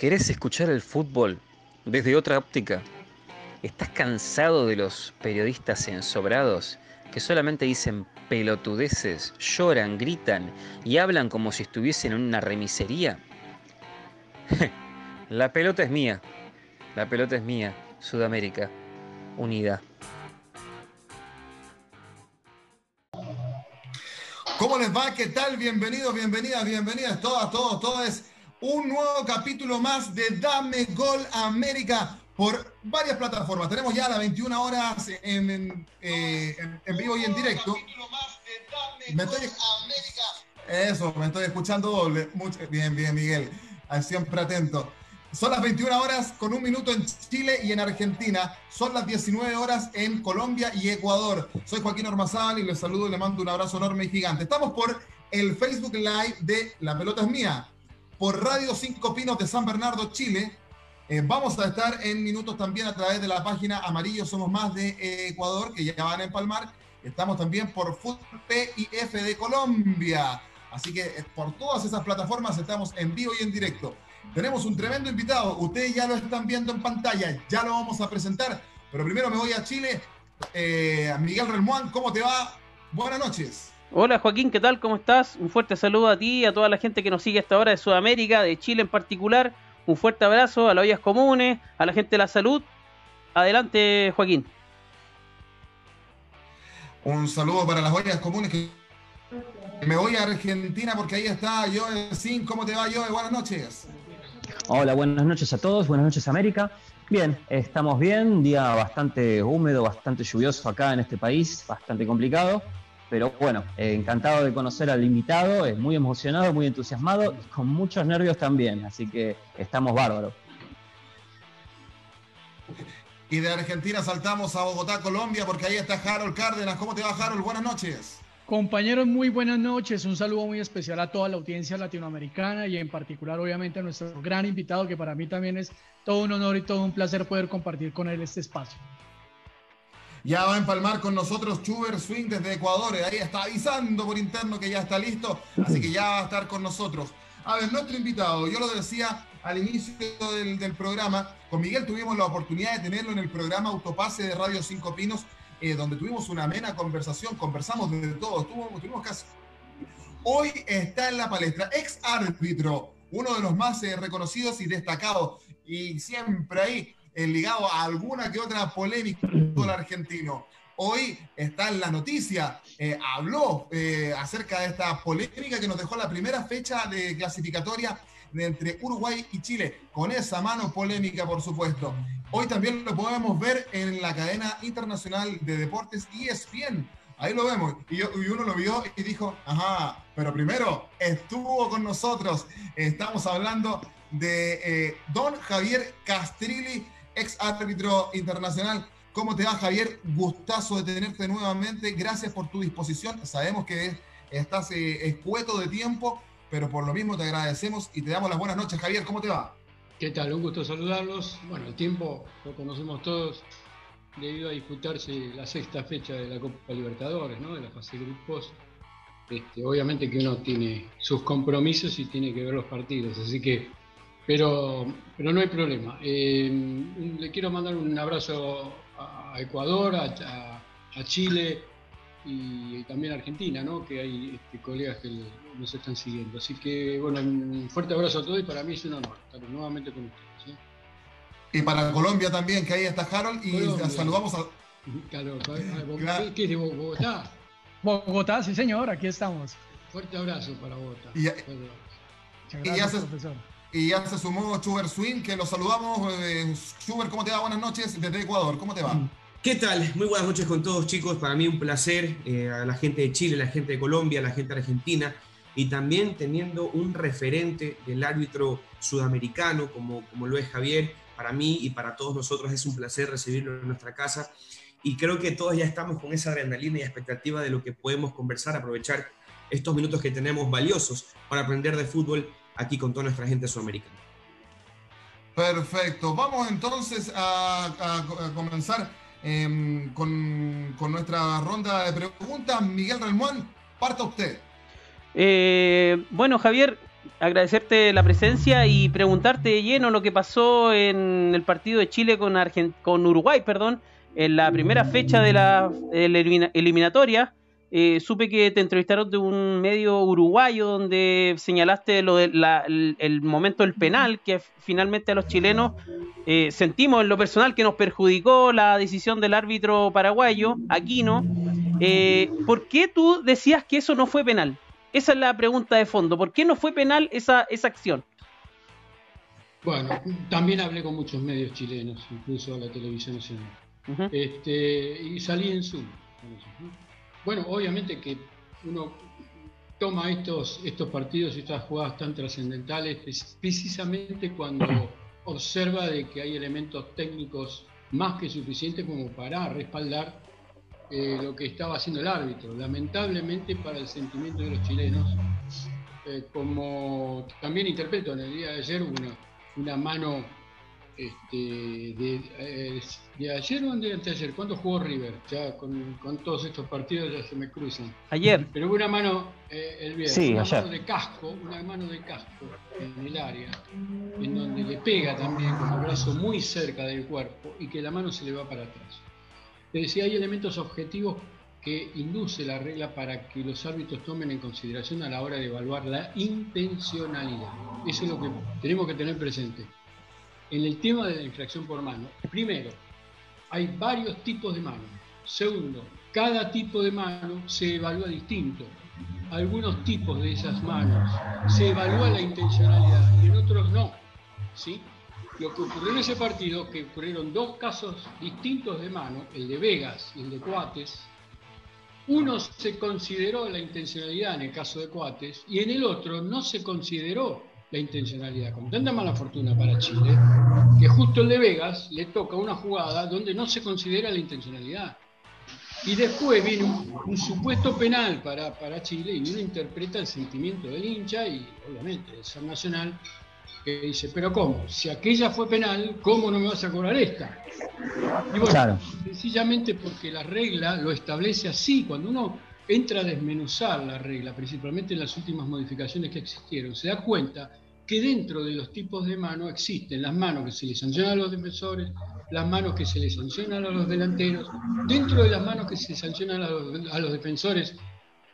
¿Querés escuchar el fútbol desde otra óptica? ¿Estás cansado de los periodistas ensobrados que solamente dicen pelotudeces, lloran, gritan y hablan como si estuviesen en una remisería? La pelota es mía. La pelota es mía. Sudamérica. Unida. ¿Cómo les va? ¿Qué tal? Bienvenidos, bienvenidas, bienvenidas todas, todos, todas un nuevo capítulo más de Dame Gol América por varias plataformas. Tenemos ya las 21 horas en, eh, vivo y en directo. Me estoy, eso, me estoy escuchando doble. bien, bien, Miguel. Siempre atento. Son las 21 horas con un minuto en Chile y en Argentina. Son las 19 horas en Colombia y Ecuador. Soy Joaquín Ormazal y les saludo y les mando un abrazo enorme y gigante. Estamos por el Facebook Live de La Pelota es Mía por Radio 5 Pinos de San Bernardo, Chile. Eh, vamos a estar en minutos también a través de la página Amarillo Somos Más de Ecuador, que ya van a empalmar. Estamos también por Fútbol PIF de Colombia. Así que eh, por todas esas plataformas estamos en vivo y en directo. Tenemos un tremendo invitado. Ustedes ya lo están viendo en pantalla. Ya lo vamos a presentar. Pero primero me voy a Chile. Eh, Miguel Relmuán, ¿cómo te va? Buenas noches. Hola Joaquín, ¿qué tal? ¿Cómo estás? Un fuerte saludo a ti y a toda la gente que nos sigue hasta ahora de Sudamérica, de Chile en particular. Un fuerte abrazo a las ollas comunes, a la gente de la salud. Adelante, Joaquín. Un saludo para las ollas comunes. Me voy a Argentina porque ahí está Joe Sin. ¿Cómo te va, Joe? Buenas noches. Hola, buenas noches a todos. Buenas noches, América. Bien, estamos bien. día bastante húmedo, bastante lluvioso acá en este país, bastante complicado pero bueno, eh, encantado de conocer al invitado, es muy emocionado, muy entusiasmado y con muchos nervios también, así que estamos bárbaros. Y de Argentina saltamos a Bogotá, Colombia, porque ahí está Harold Cárdenas. ¿Cómo te va, Harold? Buenas noches. Compañeros, muy buenas noches. Un saludo muy especial a toda la audiencia latinoamericana y en particular, obviamente, a nuestro gran invitado, que para mí también es todo un honor y todo un placer poder compartir con él este espacio. Ya va a empalmar con nosotros Chuber Swing desde Ecuador. Ahí está avisando por interno que ya está listo. Así que ya va a estar con nosotros. A ver, nuestro invitado, yo lo decía al inicio del, programa, con Miguel tuvimos la oportunidad de tenerlo en el programa Autopase de Radio Cinco Pinos, eh, donde tuvimos una amena conversación, conversamos de todo, tuvimos, tuvimos casi... Hoy está en la palestra, ex árbitro, uno de los más eh, reconocidos y destacados, y siempre ahí eh, ligado a alguna que otra polémica del argentino. Hoy está en la noticia, eh, habló eh, acerca de esta polémica que nos dejó la primera fecha de clasificatoria entre Uruguay y Chile, con esa mano polémica, por supuesto. Hoy también lo podemos ver en la cadena internacional de deportes ESPN. Ahí lo vemos. Y, y, uno lo vio y dijo, ajá, pero primero estuvo con nosotros. Estamos hablando de don Javier Castrilli, ex árbitro internacional. ¿Cómo te va, Javier? Gustazo de tenerte nuevamente. Gracias por tu disposición. Sabemos que estás eh, escueto de tiempo, pero por lo mismo te agradecemos y te damos las buenas noches, Javier. ¿Cómo te va? ¿Qué tal? Un gusto saludarlos. Bueno, el tiempo lo conocemos todos debido a disputarse la sexta fecha de la Copa Libertadores, ¿no? De la fase de grupos. Este, obviamente que uno tiene sus compromisos y tiene que ver los partidos, así que pero, pero no hay problema. Eh, le quiero mandar un abrazo a Ecuador, a, Chile y también a Argentina, ¿no? que hay este, colegas que nos están siguiendo. Así que, bueno, un fuerte abrazo a todos y para mí es un honor estar nuevamente con ustedes. Y para Colombia también, que ahí está Harold, y saludamos a... Claro, ¿Qué es de Bogotá? Bogotá, sí señor, aquí estamos. Fuerte abrazo para Bogotá. Y, gracias, profesor. Y ya se sumó Chuber Swing, que lo saludamos. Eh, Chuber, ¿cómo te va? Buenas noches desde Ecuador. ¿Cómo te va? ¿Qué tal? Muy buenas noches con todos, chicos. Para mí un placer. Eh, a la gente de Chile, la gente de Colombia, la gente Argentina. Y también teniendo un referente del árbitro sudamericano, como, como lo es Javier. Para mí y para todos nosotros es un placer recibirlo en nuestra casa. Y creo que todos ya estamos con esa adrenalina y expectativa de lo que podemos conversar, aprovechar estos minutos que tenemos valiosos para aprender de fútbol aquí con toda nuestra gente sudamericana. Perfecto. Vamos entonces a, comenzar em, con, nuestra ronda de preguntas. Miguel Relmuán, parta usted. Eh, bueno, Javier, agradecerte la presencia y preguntarte de lleno lo que pasó en el partido de Chile con, con Uruguay, perdón, en la primera fecha de la, eliminatoria. Eh, supe que te entrevistaron de un medio uruguayo donde señalaste lo de el, momento del penal que finalmente a los chilenos eh, sentimos en lo personal que nos perjudicó la decisión del árbitro paraguayo, Aquino. Eh, ¿Por qué tú decías que eso no fue penal? Esa es la pregunta de fondo. ¿Por qué no fue penal esa, esa acción? Bueno, también hablé con muchos medios chilenos, incluso la televisión nacional. este, y salí en Zoom. Bueno, obviamente que uno toma estos, estos partidos y estas jugadas tan trascendentales precisamente cuando observa de que hay elementos técnicos más que suficientes como para respaldar eh, lo que estaba haciendo el árbitro. Lamentablemente para el sentimiento de los chilenos, eh, como también interpreto en el día de ayer una, una mano este, de, eh, de, ayer o de anteayer, ¿cuándo jugó River? Ya con, con, todos estos partidos ya se me cruzan. Ayer. Pero hubo una mano el viernes, una mano de casco, una mano de casco en el área, en donde le pega también con el brazo muy cerca del cuerpo y que la mano se le va para atrás. Es decir, hay elementos objetivos que induce la regla para que los árbitros tomen en consideración a la hora de evaluar la intencionalidad. Eso es lo que tenemos que tener presente. En el tema de la infracción por mano, primero, hay varios tipos de mano. Segundo, cada tipo de mano se evalúa distinto. Algunos tipos de esas manos se evalúa la intencionalidad y en otros no. ¿sí? Lo que ocurrió en ese partido, que ocurrieron dos casos distintos de mano, el de Vegas y el de Coates, uno se consideró la intencionalidad en el caso de Coates y en el otro no se consideró la intencionalidad. Con tanta mala fortuna para Chile, que justo el de Vegas le toca una jugada donde no se considera la intencionalidad. Y después viene un, supuesto penal para, para Chile y uno interpreta el sentimiento del hincha y obviamente el San Nacional que dice, pero ¿cómo? Si aquella fue penal, ¿cómo no me vas a cobrar esta? Y bueno, sencillamente porque la regla lo establece así, cuando uno entra a desmenuzar la regla, principalmente en las últimas modificaciones que existieron, se da cuenta que dentro de los tipos de mano existen las manos que se le sancionan a los defensores, las manos que se le sancionan a los delanteros, dentro de las manos que se sancionan a los, defensores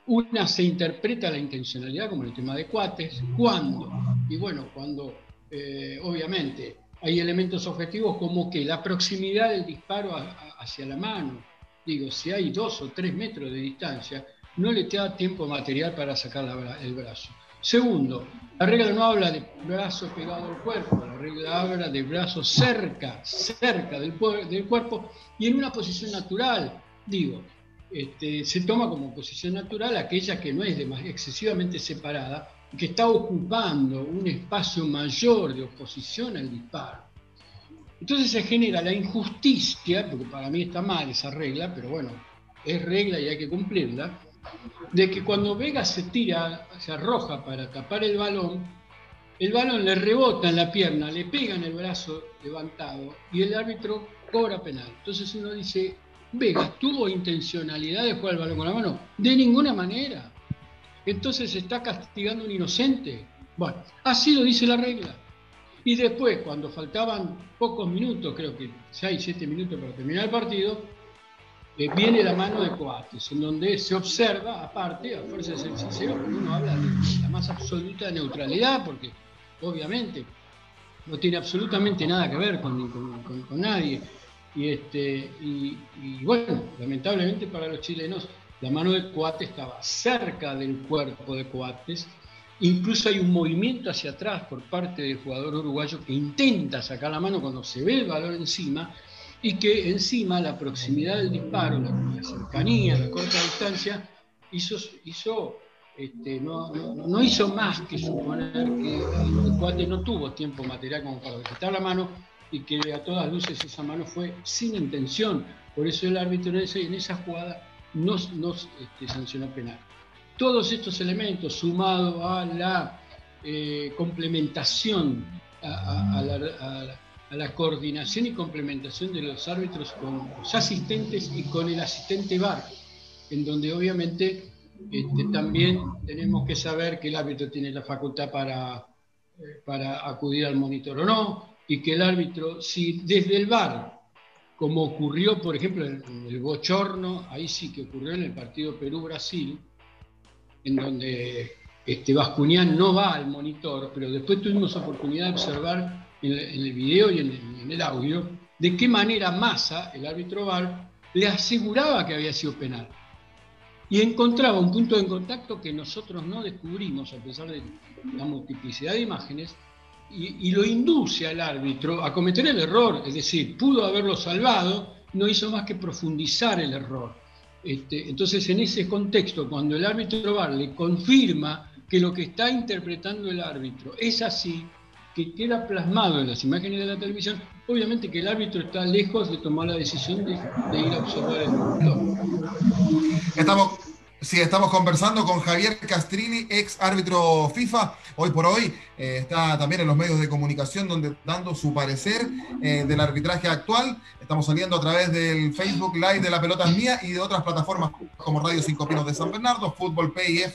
una se interpreta la intencionalidad como el tema de cuates, ¿cuándo? Y bueno, cuando eh, obviamente hay elementos objetivos como que la proximidad del disparo hacia la mano, digo, si hay dos o tres metros de distancia, no le te da tiempo material para sacar el brazo. Segundo, la regla no habla de brazo pegado al cuerpo, la regla habla de brazo cerca, cerca del, del cuerpo y en una posición natural. Digo, este, se toma como posición natural aquella que no es excesivamente separada que está ocupando un espacio mayor de oposición al disparo. Entonces se genera la injusticia, porque para mí está mal esa regla, pero bueno, es regla y hay que cumplirla, de que cuando Vega se tira, se arroja para tapar el balón, el balón le rebota en la pierna, le pega en el brazo levantado y el árbitro cobra penal. Entonces uno dice, Vega tuvo intencionalidad de jugar el balón con la mano. De ninguna manera. Entonces está castigando a un inocente. Bueno, así lo dice la regla. Y después, cuando faltaban pocos minutos, creo que 6, 7 minutos para terminar el partido, viene la mano de Coates, en donde se observa, aparte, a fuerza de ser sincero, uno habla de la más absoluta neutralidad, porque obviamente no tiene absolutamente nada que ver con, nadie. Y, este, y, bueno, lamentablemente para los chilenos, la mano de Coates estaba cerca del cuerpo de Coates. Incluso hay un movimiento hacia atrás por parte del jugador uruguayo que intenta sacar la mano cuando se ve el valor encima y que encima la proximidad del disparo, la, cercanía, la corta distancia, hizo, hizo este, no, no, hizo más que suponer que el Coates no tuvo tiempo material como para quitar la mano y que a todas luces esa mano fue sin intención. Por eso el árbitro en esa jugada nos, nos este, sancionó penal. Todos estos elementos, sumados a la eh, complementación, a, la, coordinación y complementación de los árbitros con los asistentes y con el asistente VAR, en donde obviamente este, también tenemos que saber que el árbitro tiene la facultad para, eh, para acudir al monitor o no, y que el árbitro, si desde el bar, como ocurrió, por ejemplo, en el bochorno, ahí sí que ocurrió en el partido Perú-Brasil, en donde este, Bascuñán no va al monitor, pero después tuvimos oportunidad de observar en, el video y en, el audio de qué manera Massa, el árbitro VAR, le aseguraba que había sido penal. Y encontraba un punto de contacto que nosotros no descubrimos, a pesar de la multiplicidad de imágenes, y, lo induce al árbitro a cometer el error, es decir, pudo haberlo salvado, no hizo más que profundizar el error. Este, entonces, en ese contexto, cuando el árbitro VAR le confirma que lo que está interpretando el árbitro es así, que queda plasmado en las imágenes de la televisión, obviamente que el árbitro está lejos de tomar la decisión de, ir a observar el monitor. Estamos, sí, estamos conversando con Javier Castrini, ex árbitro FIFA. Hoy por hoy eh, está también en los medios de comunicación donde dando su parecer eh, del arbitraje actual. Estamos saliendo a través del Facebook Live de La Pelota Mía y de otras plataformas como Radio Cinco Pinos de San Bernardo, Fútbol PIF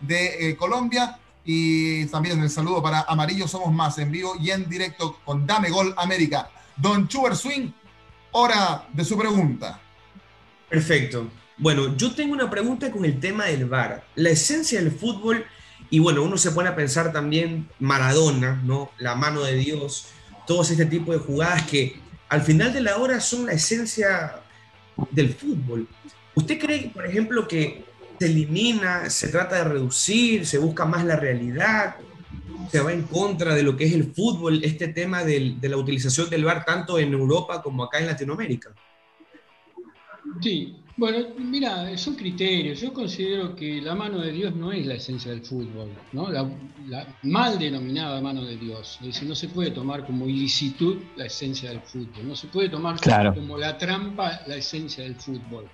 de eh, Colombia. Y también el saludo para Amarillo Somos Más en vivo y en directo con Dame Gol América. Don Chuber Swing, hora de su pregunta. Perfecto. Bueno, yo tengo una pregunta con el tema del VAR. La esencia del fútbol, y bueno, uno se pone a pensar también Maradona, ¿no? La mano de Dios, todos este tipo de jugadas que al final de la hora son la esencia del fútbol. ¿Usted cree, por ejemplo, que se elimina, se trata de reducir, se busca más la realidad, se va en contra de lo que es el fútbol, este tema de la utilización del VAR tanto en Europa como acá en Latinoamérica. Sí, bueno, mira, son criterios. Yo considero que la mano de Dios no es la esencia del fútbol, ¿no? La, mal denominada mano de Dios. Es decir, no se puede tomar como ilicitud la esencia del fútbol, no se puede tomar como la trampa la esencia del fútbol.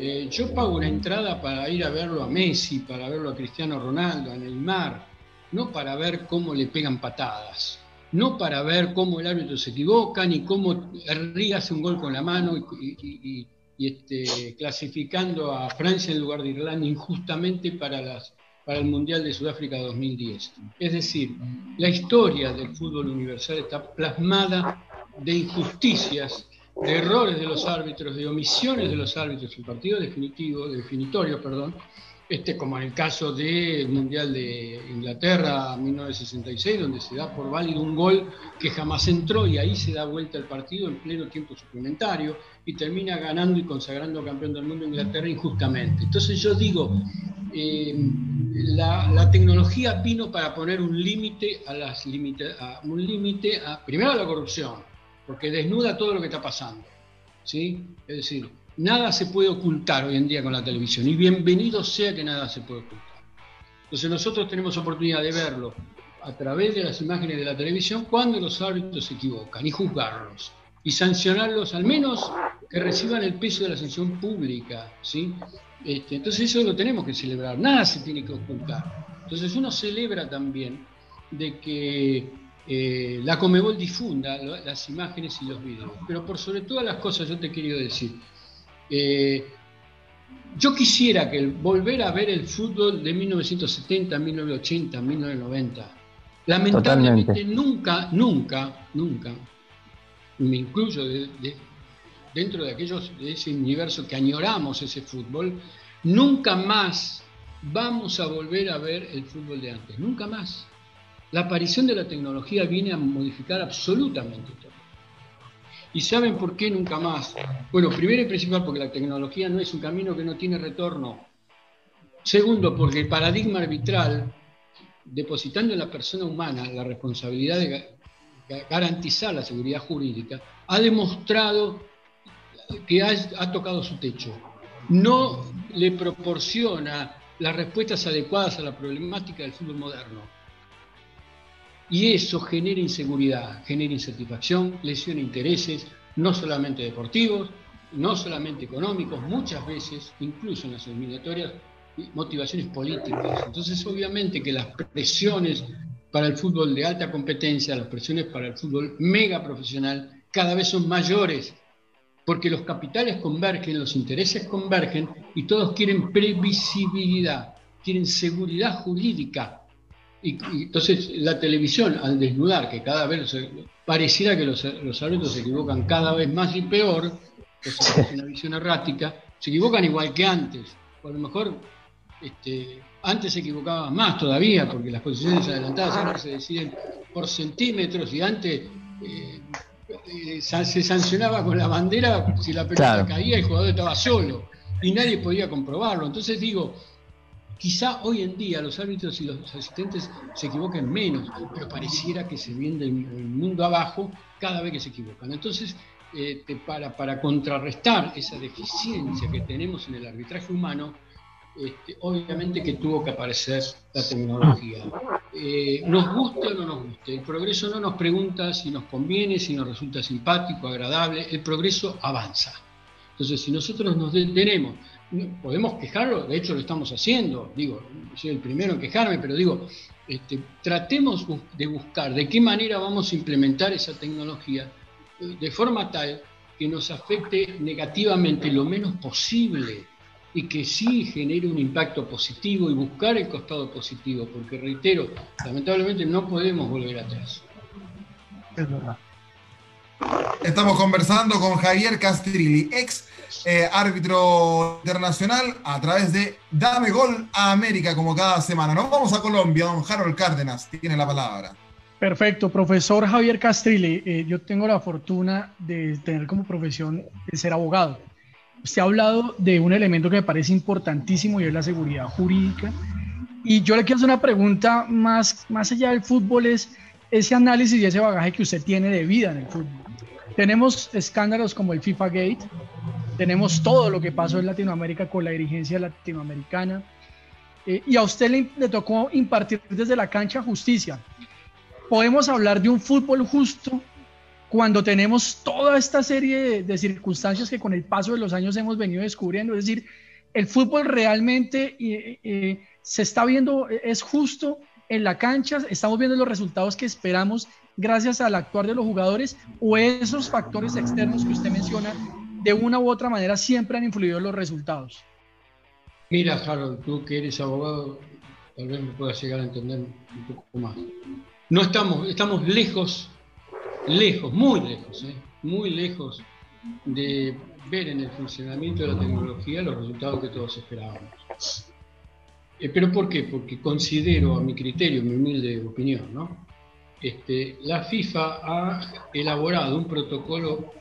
Eh, yo pago una entrada para ir a verlo a Messi, para verlo a Cristiano Ronaldo, a Neymar, no para ver cómo le pegan patadas, no para ver cómo el árbitro se equivoca, ni cómo Henry hace un gol con la mano y, este, clasificando a Francia en lugar de Irlanda injustamente para, las, para el Mundial de Sudáfrica 2010. Es decir, la historia del fútbol universal está plasmada de injusticias de errores de los árbitros, de omisiones de los árbitros en partido definitivo, definitorio, perdón, este, como en el caso del Mundial de Inglaterra 1966, donde se da por válido un gol que jamás entró y ahí se da vuelta el partido en pleno tiempo suplementario y termina ganando y consagrando campeón del mundo Inglaterra injustamente. Entonces yo digo, eh, la, tecnología vino para poner un límite a las un límite a, primero a la corrupción, porque desnuda todo lo que está pasando. ¿sí? Es decir, nada se puede ocultar hoy en día con la televisión y bienvenido sea que nada se puede ocultar. Entonces nosotros tenemos oportunidad de verlo a través de las imágenes de la televisión cuando los árbitros se equivocan y juzgarlos y sancionarlos, al menos que reciban el peso de la sanción pública. ¿sí? Este, entonces eso lo tenemos que celebrar, nada se tiene que ocultar. Entonces uno celebra también de que eh, la Comebol difunda las imágenes y los videos. Pero por sobre todas las cosas yo te quiero decir, eh, yo quisiera que volver a ver el fútbol de 1970, 1980, 1990. Lamentablemente nunca, nunca, nunca, me incluyo dentro de aquellos de ese universo que añoramos ese fútbol, nunca más vamos a volver a ver el fútbol de antes, nunca más. La aparición de la tecnología viene a modificar absolutamente todo. ¿Y saben por qué nunca más? Bueno, primero y principal porque la tecnología no es un camino que no tiene retorno. Segundo, porque el paradigma arbitral, depositando en la persona humana la responsabilidad de garantizar la seguridad jurídica, ha demostrado que ha, ha tocado su techo. No le proporciona las respuestas adecuadas a la problemática del fútbol moderno y eso genera inseguridad, genera insatisfacción, lesiona intereses, no solamente deportivos, no solamente económicos, muchas veces, incluso en las eliminatorias, motivaciones políticas. Entonces, obviamente que las presiones para el fútbol de alta competencia, las presiones para el fútbol mega profesional, cada vez son mayores, porque los capitales convergen, los intereses convergen y todos quieren previsibilidad, quieren seguridad jurídica. Y, entonces la televisión, al desnudar, que cada vez pareciera que los, los árbitros se equivocan cada vez más y peor, es una visión errática, se equivocan igual que antes. Por lo mejor este, antes se equivocaban más todavía, porque las posiciones adelantadas ahora se deciden por centímetros y antes eh, eh, se sancionaba con la bandera si la pelota caía, el jugador estaba solo y nadie podía comprobarlo. Entonces digo, quizá hoy en día los árbitros y los asistentes se equivoquen menos, pero pareciera que se viene el, mundo abajo cada vez que se equivocan. Entonces, eh, para, para contrarrestar esa deficiencia que tenemos en el arbitraje humano, este, obviamente que tuvo que aparecer la tecnología. Eh, nos guste o no nos guste, el progreso no nos pregunta si nos conviene, si nos resulta simpático, agradable, el progreso avanza. Entonces, si nosotros nos detenemos, podemos quejarlo, de hecho lo estamos haciendo, digo, soy el primero en quejarme, pero digo, este, tratemos de buscar de qué manera vamos a implementar esa tecnología eh, de forma tal que nos afecte negativamente lo menos posible y que sí genere un impacto positivo y buscar el costado positivo, porque reitero, lamentablemente no podemos volver atrás. Es verdad. Estamos conversando con Javier Castrilli, ex eh, árbitro internacional, a través de Dame Gol a América, como cada semana. Nos vamos a Colombia, don Harold Cárdenas, tiene la palabra. Perfecto, profesor Javier Castrilli, eh, yo tengo la fortuna de tener como profesión ser abogado. Usted ha hablado de un elemento que me parece importantísimo y es la seguridad jurídica. Y yo le quiero hacer una pregunta más, más allá del fútbol, es ese análisis y ese bagaje que usted tiene de vida en el fútbol. Tenemos escándalos como el FIFA Gate, tenemos todo lo que pasó en Latinoamérica con la dirigencia latinoamericana, eh, y a usted le, le tocó impartir desde la cancha justicia. Podemos hablar de un fútbol justo cuando tenemos toda esta serie de, circunstancias que con el paso de los años hemos venido descubriendo. Es decir, el fútbol realmente eh, eh, se está viendo, es justo en la cancha, estamos viendo los resultados que esperamos gracias al actuar de los jugadores o esos factores externos que usted menciona, de una u otra manera siempre han influido los resultados. Mira, Harold, tú que eres abogado, tal vez me puedas llegar a entender un poco más. No estamos, estamos lejos lejos, muy lejos, ¿eh? muy lejos de ver en el funcionamiento de la tecnología los resultados que todos esperábamos. Eh, ¿Pero por qué? Porque considero, a mi criterio, mi humilde opinión, ¿no? Este, la FIFA ha elaborado un protocolo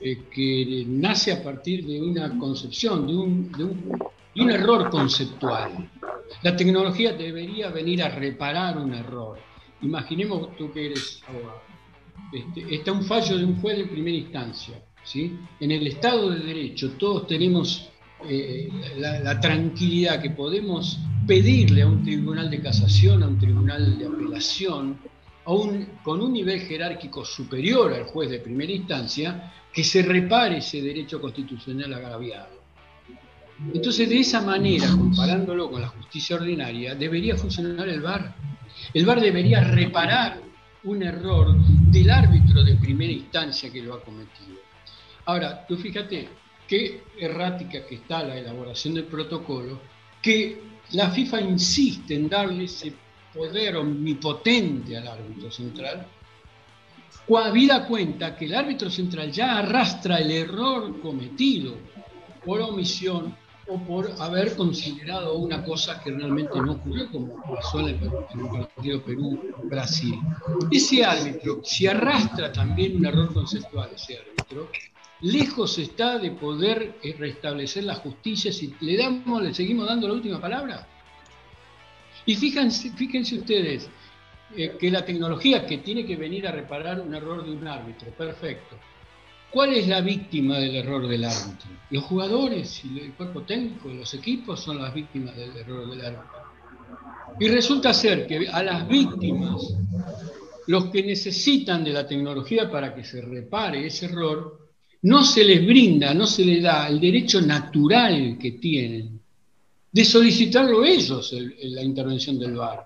eh, que nace a partir de una concepción, de un, de un error conceptual. La tecnología debería venir a reparar un error. Imaginemos tú que eres abogado este, está un fallo de un juez de primera instancia. ¿sí? En el Estado de Derecho todos tenemos eh, la, tranquilidad que podemos pedirle a un tribunal de casación, a un tribunal de apelación, con un nivel jerárquico superior al juez de primera instancia, que se repare ese derecho constitucional agraviado. Entonces, de esa manera, comparándolo con la justicia ordinaria, debería funcionar el VAR. El VAR debería reparar un error del árbitro de primera instancia que lo ha cometido. Ahora, tú fíjate qué errática que está la elaboración del protocolo, que la FIFA insiste en darle ese poder omnipotente al árbitro central, habida cuenta que el árbitro central ya arrastra el error cometido por omisión o por haber considerado una cosa que realmente no ocurrió, como pasó en el, partido Perú-Brasil. Ese árbitro, si arrastra también un error conceptual, ese árbitro, lejos está de poder eh, restablecer la justicia si le, damos, le seguimos dando la última palabra. Y fíjense, fíjense ustedes eh, que la tecnología que tiene que venir a reparar un error de un árbitro, perfecto ¿Cuál es la víctima del error del árbitro? Los jugadores y el cuerpo técnico, los equipos son las víctimas del error del árbitro. Y resulta ser que a las víctimas, los que necesitan de la tecnología para que se repare ese error, no se les brinda, no se les da el derecho natural que tienen de solicitarlo ellos, la intervención del VAR.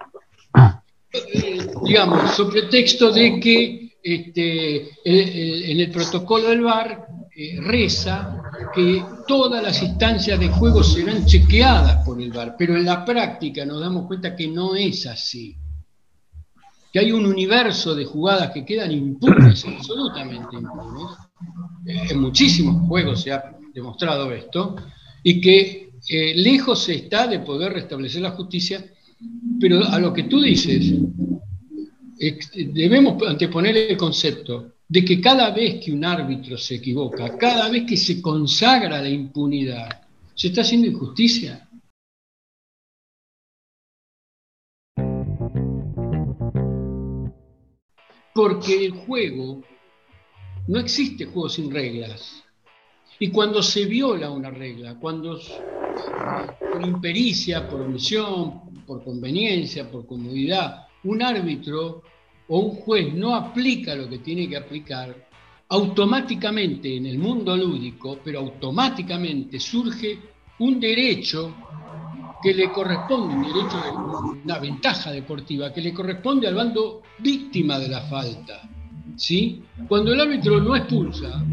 Ah. Eh, digamos, sobre texto de que este, en el protocolo del VAR eh, reza que todas las instancias de juego serán chequeadas por el VAR, pero en la práctica nos damos cuenta que no es así. Que hay un universo de jugadas que quedan impunes, absolutamente impunes. Eh, en muchísimos juegos se ha demostrado esto, y que eh, lejos está de poder restablecer la justicia, pero a lo que tú dices, debemos anteponer el concepto de que cada vez que un árbitro se equivoca, cada vez que se consagra la impunidad, se está haciendo injusticia. Porque el juego, no existe juego sin reglas. Y cuando se viola una regla, cuando por impericia, por omisión, por conveniencia, por comodidad, un árbitro o un juez no aplica lo que tiene que aplicar, automáticamente en el mundo lúdico, pero automáticamente surge un derecho que le corresponde, un derecho, una ventaja deportiva, que le corresponde al bando víctima de la falta. ¿sí? Cuando el árbitro no expulsa,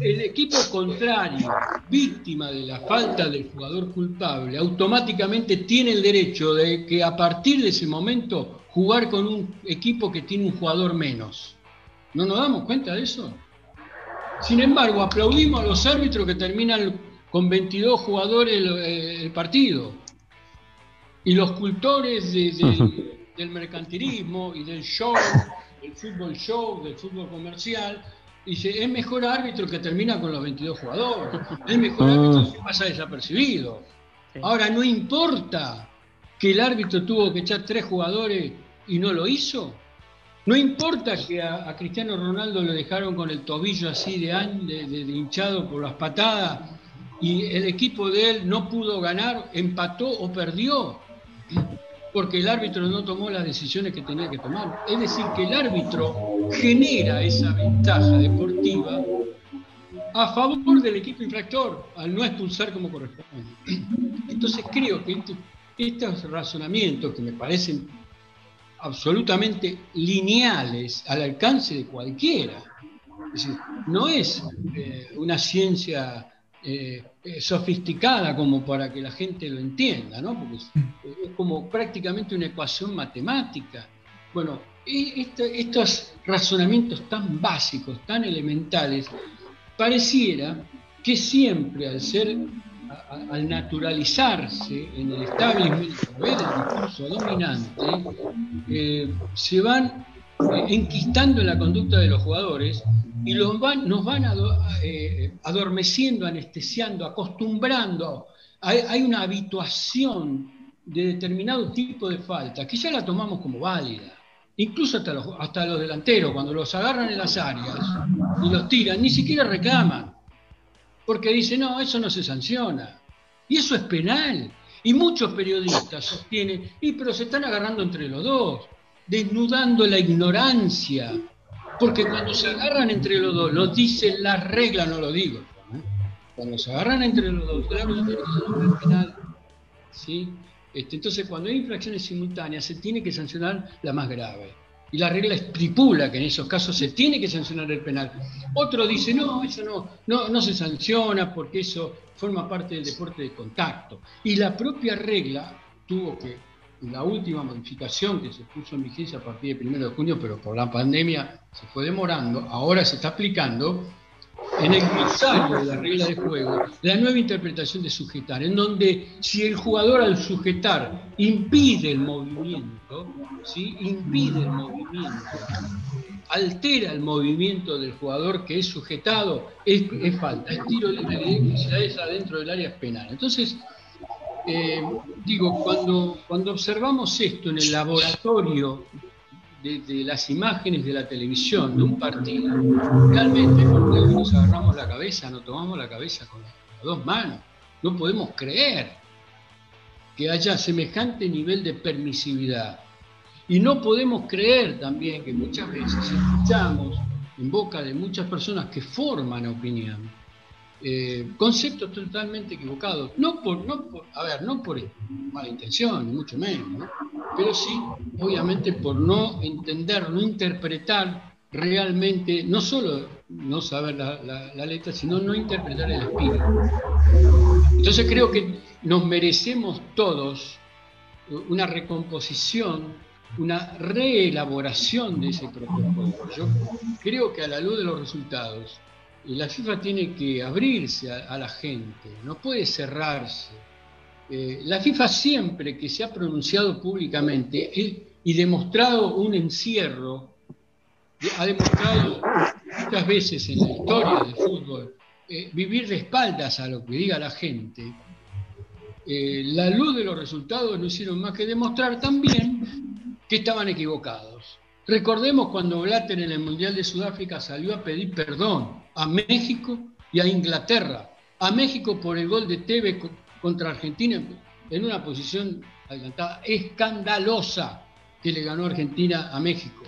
el equipo contrario, víctima de la falta del jugador culpable, automáticamente tiene el derecho de que a partir de ese momento jugar con un equipo que tiene un jugador menos. ¿No nos damos cuenta de eso? Sin embargo, aplaudimos a los árbitros que terminan con 22 jugadores el, partido. Y los cultores del mercantilismo y del show, del fútbol show, del fútbol comercial, dice, es mejor árbitro que termina con los 22 jugadores. Es mejor árbitro que pasa desapercibido. Ahora, no importa que el árbitro tuvo que echar tres jugadores y no lo hizo. No importa que a, Cristiano Ronaldo lo dejaron con el tobillo así de, de, hinchado por las patadas y el equipo de él no pudo ganar, empató o perdió, porque el árbitro no tomó las decisiones que tenía que tomar. Es decir, que el árbitro genera esa ventaja deportiva a favor del equipo infractor, al no expulsar como corresponde. Entonces creo que estos razonamientos que me parecen absolutamente lineales al alcance de cualquiera. Es decir, no es eh, una ciencia eh, eh, sofisticada como para que la gente lo entienda, ¿no? porque es, como prácticamente una ecuación matemática. Bueno, estos razonamientos tan básicos, tan elementales, pareciera que siempre al ser al naturalizarse en el establishment, el discurso dominante, eh, se van enquistando en la conducta de los jugadores y los van, nos van eh, adormeciendo, anestesiando, acostumbrando. Hay, una habituación de determinado tipo de falta que ya la tomamos como válida. Incluso hasta los, hasta los delanteros, cuando los agarran en las áreas y los tiran, ni siquiera reclaman porque dice, no, eso no se sanciona. Y eso es penal. Y muchos periodistas sostienen, y pero se están agarrando entre los dos, desnudando la ignorancia. Porque cuando se agarran entre los dos, lo dicen las reglas, no lo digo. Cuando se agarran entre los dos, claro. Este, entonces, cuando hay infracciones simultáneas, se tiene que sancionar la más grave y la regla estipula que en esos casos se tiene que sancionar el penal. Otro dice, no, eso no, no, no se sanciona porque eso forma parte del deporte de contacto. Y la propia regla tuvo que, la última modificación que se puso en vigencia a partir del 1 de junio, pero por la pandemia se fue demorando, ahora se está aplicando, en el glosario de la regla de juego la nueva interpretación de sujetar, en donde si el jugador al sujetar impide el movimiento, ¿sí? impide el movimiento, altera el movimiento del jugador que es sujetado, es, falta, es tiro libre, si es adentro del área penal. Entonces, eh, digo, cuando, cuando observamos esto en el laboratorio de, las imágenes de la televisión de un partido, realmente nos agarramos la cabeza, nos tomamos la cabeza con las dos manos. No podemos creer que haya semejante nivel de permisividad. Y no podemos creer también que muchas veces escuchamos en boca de muchas personas que forman opinión eh, conceptos totalmente equivocados. No por, no por, a ver, no por mala intención, ni mucho menos, pero sí, obviamente, por no entender, no interpretar realmente no solo no saber la, letra, sino no interpretar el espíritu. Entonces creo que nos merecemos todos una recomposición, una reelaboración de ese protocolo. Yo creo que a la luz de los resultados, la FIFA tiene que abrirse a, la gente, no puede cerrarse. Eh, la FIFA siempre que se ha pronunciado públicamente y demostrado un encierro ha demostrado muchas veces en la historia del fútbol eh, vivir de espaldas a lo que diga la gente. Eh, la luz de los resultados no hicieron más que demostrar también que estaban equivocados. Recordemos cuando Blatter en el Mundial de Sudáfrica salió a pedir perdón a México y a Inglaterra. A México por el gol de Teve contra Argentina en una posición adelantada escandalosa que le ganó Argentina a México.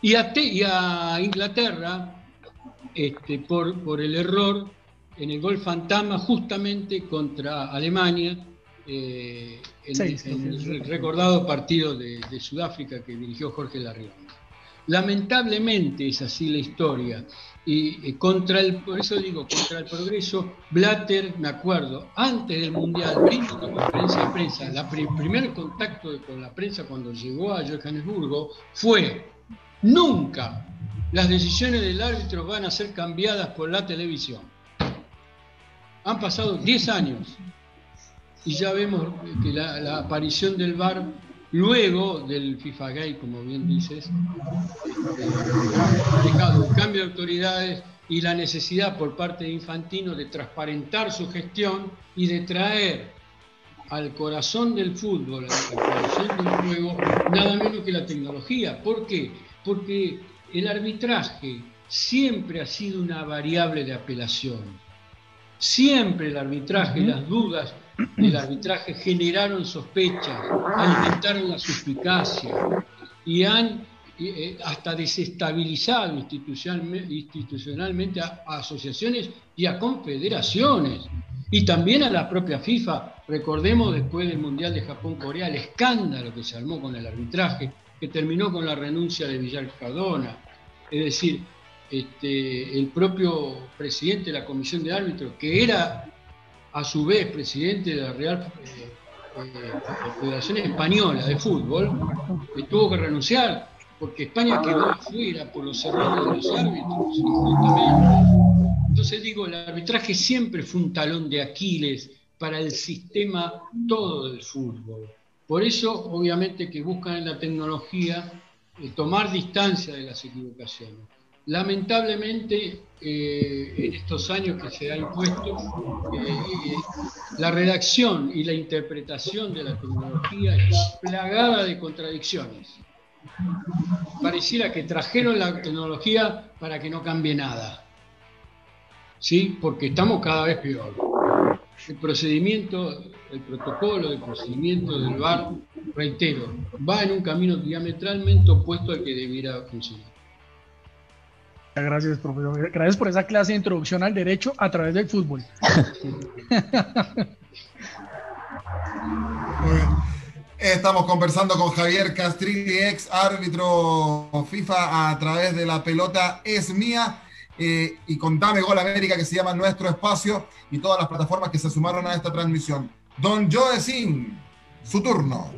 Y a, Inglaterra, este, por, el error en el gol fantasma justamente contra Alemania, eh, en, el recordado partido de, Sudáfrica que dirigió Jorge Larrión. Lamentablemente es así la historia. Y contra el, por eso digo, contra el progreso, Blatter, me acuerdo, antes del Mundial, brindo conferencia de prensa, el primer contacto con la prensa cuando llegó a Johannesburgo fue Nunca las decisiones del árbitro van a ser cambiadas por la televisión. Han pasado 10 años y ya vemos que la, aparición del VAR, luego del FIFA Gay, como bien dices, dejado el cambio de autoridades y la necesidad por parte de Infantino de transparentar su gestión y de traer al corazón del fútbol, al corazón del juego, nada menos que la tecnología. ¿Por qué? porque el arbitraje siempre ha sido una variable de apelación. Siempre el arbitraje, las dudas del arbitraje generaron sospechas, alimentaron la suspicacia y han eh, hasta desestabilizado institucionalmente a, asociaciones y a confederaciones. Y también a la propia FIFA. Recordemos después del Mundial de Japón-Corea el escándalo que se armó con el arbitraje, que terminó con la renuncia de Villar Cardona. Es decir, este, el propio presidente de la Comisión de Árbitros, que era a su vez presidente de la Real eh, eh, Federación Española de Fútbol, tuvo que renunciar porque España quedó fuera por los errores de los árbitros, Entonces digo, el arbitraje siempre fue un talón de Aquiles para el sistema todo del fútbol. Por eso, obviamente, que buscan en la tecnología eh, tomar distancia de las equivocaciones. Lamentablemente, eh, en estos años que se ha impuesto, eh, la redacción y la interpretación de la tecnología está plagada de contradicciones. Pareciera que trajeron la tecnología para que no cambie nada. ¿Sí? Porque estamos cada vez peor el procedimiento, el protocolo del procedimiento del VAR, reitero, va en un camino diametralmente opuesto al que debiera funcionar. Gracias, profesor. Gracias por esa clase de introducción al derecho a través del fútbol. Estamos conversando con Javier Castrilli, ex árbitro FIFA a través de la pelota es mía. Eh, y con Dame Gol América, que se llama Nuestro Espacio, y todas las plataformas que se sumaron a esta transmisión. Don Joe Sin, su turno.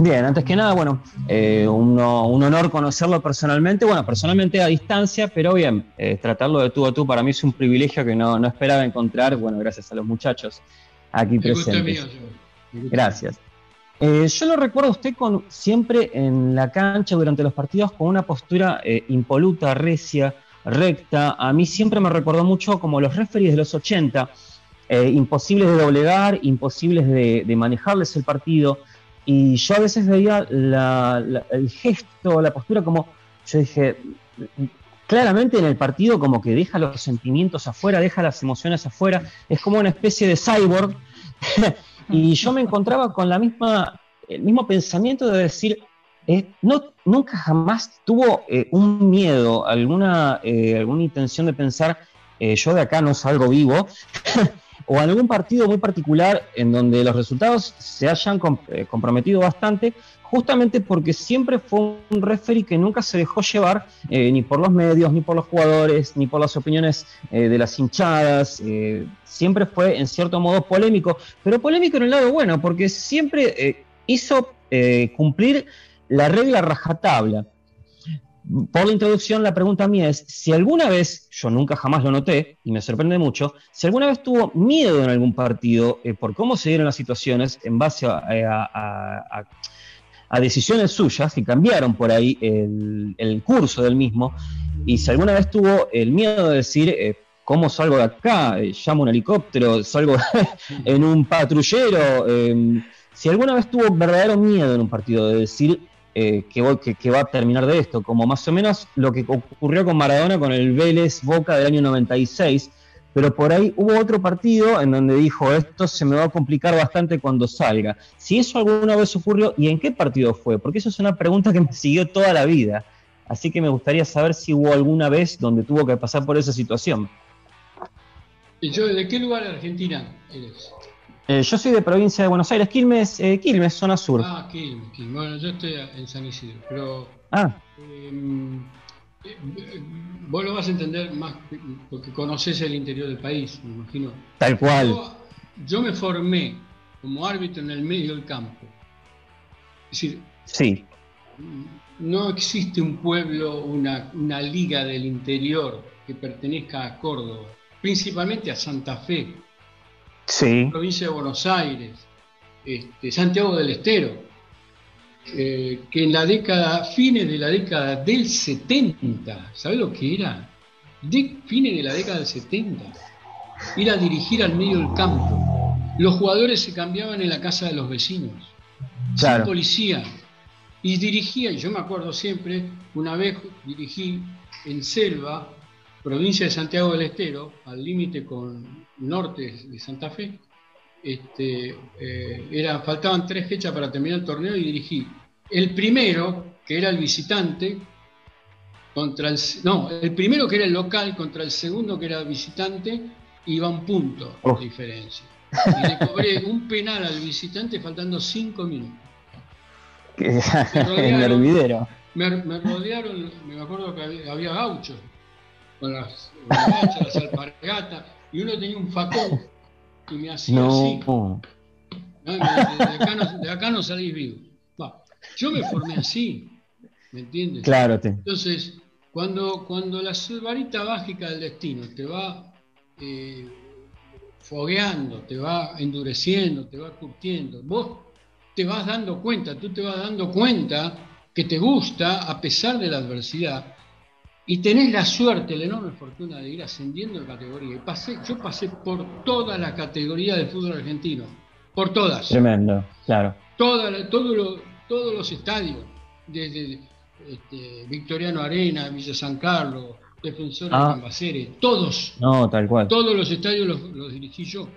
Bien, antes que nada, bueno, eh, un honor conocerlo personalmente, bueno, personalmente a distancia, pero bien, eh, tratarlo de tú a tú para mí es un privilegio que no, no esperaba encontrar, bueno, gracias a los muchachos aquí presentes. Gracias. yo lo recuerdo a usted con, siempre en la cancha durante los partidos con una postura impoluta, recia, recta. A mí siempre me recordó mucho como los referees de los 80, eh, imposibles de doblegar, imposibles de, manejarles el partido. Y yo a veces veía el gesto, la postura como, yo dije, claramente en el partido como que deja los sentimientos afuera, deja las emociones afuera, es como una especie de cyborg. y yo me encontraba con la misma, el mismo pensamiento de decir, no, nunca jamás tuvo eh, un miedo, alguna, eh, alguna intención de pensar, eh, yo de acá no salgo vivo, o algún partido muy particular en donde los resultados se hayan eh, comprometido bastante, justamente porque siempre fue un referee que nunca se dejó llevar eh, ni por los medios, ni por los jugadores, ni por las opiniones eh, de las hinchadas. siempre fue en cierto modo polémico, pero polémico en el lado bueno, porque siempre hizo cumplir la regla rajatabla por la introducción, la pregunta mía es, si alguna vez, yo nunca jamás lo noté, y me sorprende mucho, si alguna vez tuvo miedo en algún partido eh, por cómo se dieron las situaciones en base a, decisiones suyas que cambiaron por ahí el, curso del mismo, y si alguna vez tuvo el miedo de decir, eh, ¿cómo salgo de acá? Eh, llamo un helicóptero, salgo en un patrullero. si alguna vez tuvo verdadero miedo en un partido de decir, eh, que, va a terminar de esto, como más o menos lo que ocurrió con Maradona con el Vélez Boca del año 96, pero por ahí hubo otro partido en donde dijo, esto se me va a complicar bastante cuando salga. Si eso alguna vez ocurrió, ¿y en qué partido fue? Porque eso es una pregunta que me siguió toda la vida. Así que me gustaría saber si hubo alguna vez donde tuvo que pasar por esa situación. ¿Y yo de qué lugar de Argentina eres? Eh, yo soy de provincia de Buenos Aires, Quilmes, eh, Quilmes, zona sur. Ah, Quilmes, Quilmes. Bueno, yo estoy en San Isidro, pero. Ah. Em, eh, vos lo vas a entender más porque conoces el interior del país, me imagino. Tal cual. Yo, me formé como árbitro en el medio del campo. Es decir, sí. no existe un pueblo, una, una liga del interior que pertenezca a Córdoba, principalmente a Santa Fe sí. provincia de Buenos Aires, este, Santiago del Estero, eh, que en la década, fines de la década del 70, ¿sabes lo que era? De, fines de la década del 70, ir a dirigir al medio del campo. Los jugadores se cambiaban en la casa de los vecinos, sin policía. Y dirigía, y yo me acuerdo siempre, una vez dirigí en Selva, provincia de Santiago del Estero, al límite con norte de Santa Fe, este, eh, era, faltaban tres fechas para terminar el torneo y dirigí el primero, que era el visitante, contra el, no, el primero que era el local contra el segundo que era el visitante, iba un punto de diferencia. Y le cobré un penal al visitante faltando cinco minutos. Me rodearon, me, me, rodearon, me acuerdo que había, había gauchos con las, las alpargatas, y uno tenía un facón y me hacía así. No, de, acá no, de, acá no, salís vivo. yo me formé así, ¿me entiendes? Claro. Entonces, cuando, cuando la varita mágica del destino te va eh, fogueando, te va endureciendo, te va curtiendo, vos te vas dando cuenta, tú te vas dando cuenta que te gusta a pesar de la adversidad y tenés la suerte, la enorme fortuna de ir ascendiendo de categoría. pasé, yo pasé por todas las categorías del fútbol argentino, por todas. Tremendo, claro. Toda, todo todos los estadios, desde este, Victoriano Arena, Villa San Carlos, Defensor de ah. todos. No, tal cual. Todos los estadios los, los dirigí yo.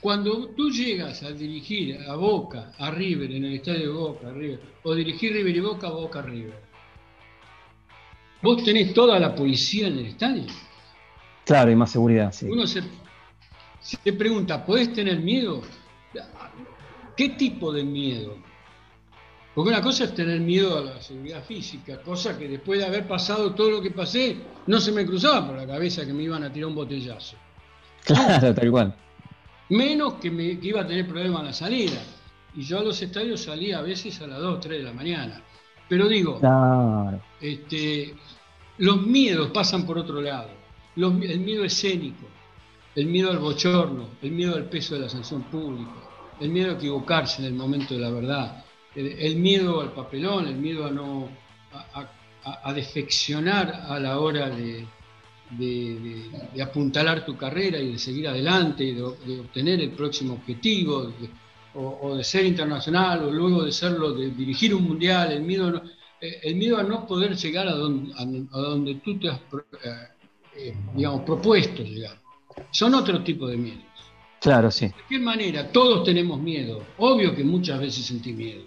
Cuando tú llegas a dirigir a Boca, a River, en el estadio de Boca, a River, o dirigir River y Boca, Boca, River Vos tenés toda la policía en el estadio. Claro, y más seguridad, sí. Uno se, pregunta, ¿podés tener miedo? ¿Qué tipo de miedo? Porque una cosa es tener miedo a la seguridad física, cosa que después de haber pasado todo lo que pasé, no se me cruzaba por la cabeza que me iban a tirar un botellazo. Claro, tal cual. Menos que, me, iba a tener problemas a la salida. Y yo a los estadios salía a veces a las 2, 3 de la mañana. Pero digo, este, los miedos pasan por otro lado. el miedo escénico, el miedo al bochorno, el miedo al peso de la sanción pública, el miedo a equivocarse en el momento de la verdad, el, miedo al papelón, el miedo a no a, defeccionar a la hora de, apuntalar tu carrera y de seguir adelante, de, de obtener el próximo objetivo, o, de ser internacional, o luego de serlo, de dirigir un mundial, el miedo, eh, el miedo a no poder llegar a donde, a, donde tú te has, eh, eh, digamos, propuesto llegar. Son otro tipo de miedos. Claro, sí. De cualquier manera, todos tenemos miedo. Obvio que muchas veces sentí miedo.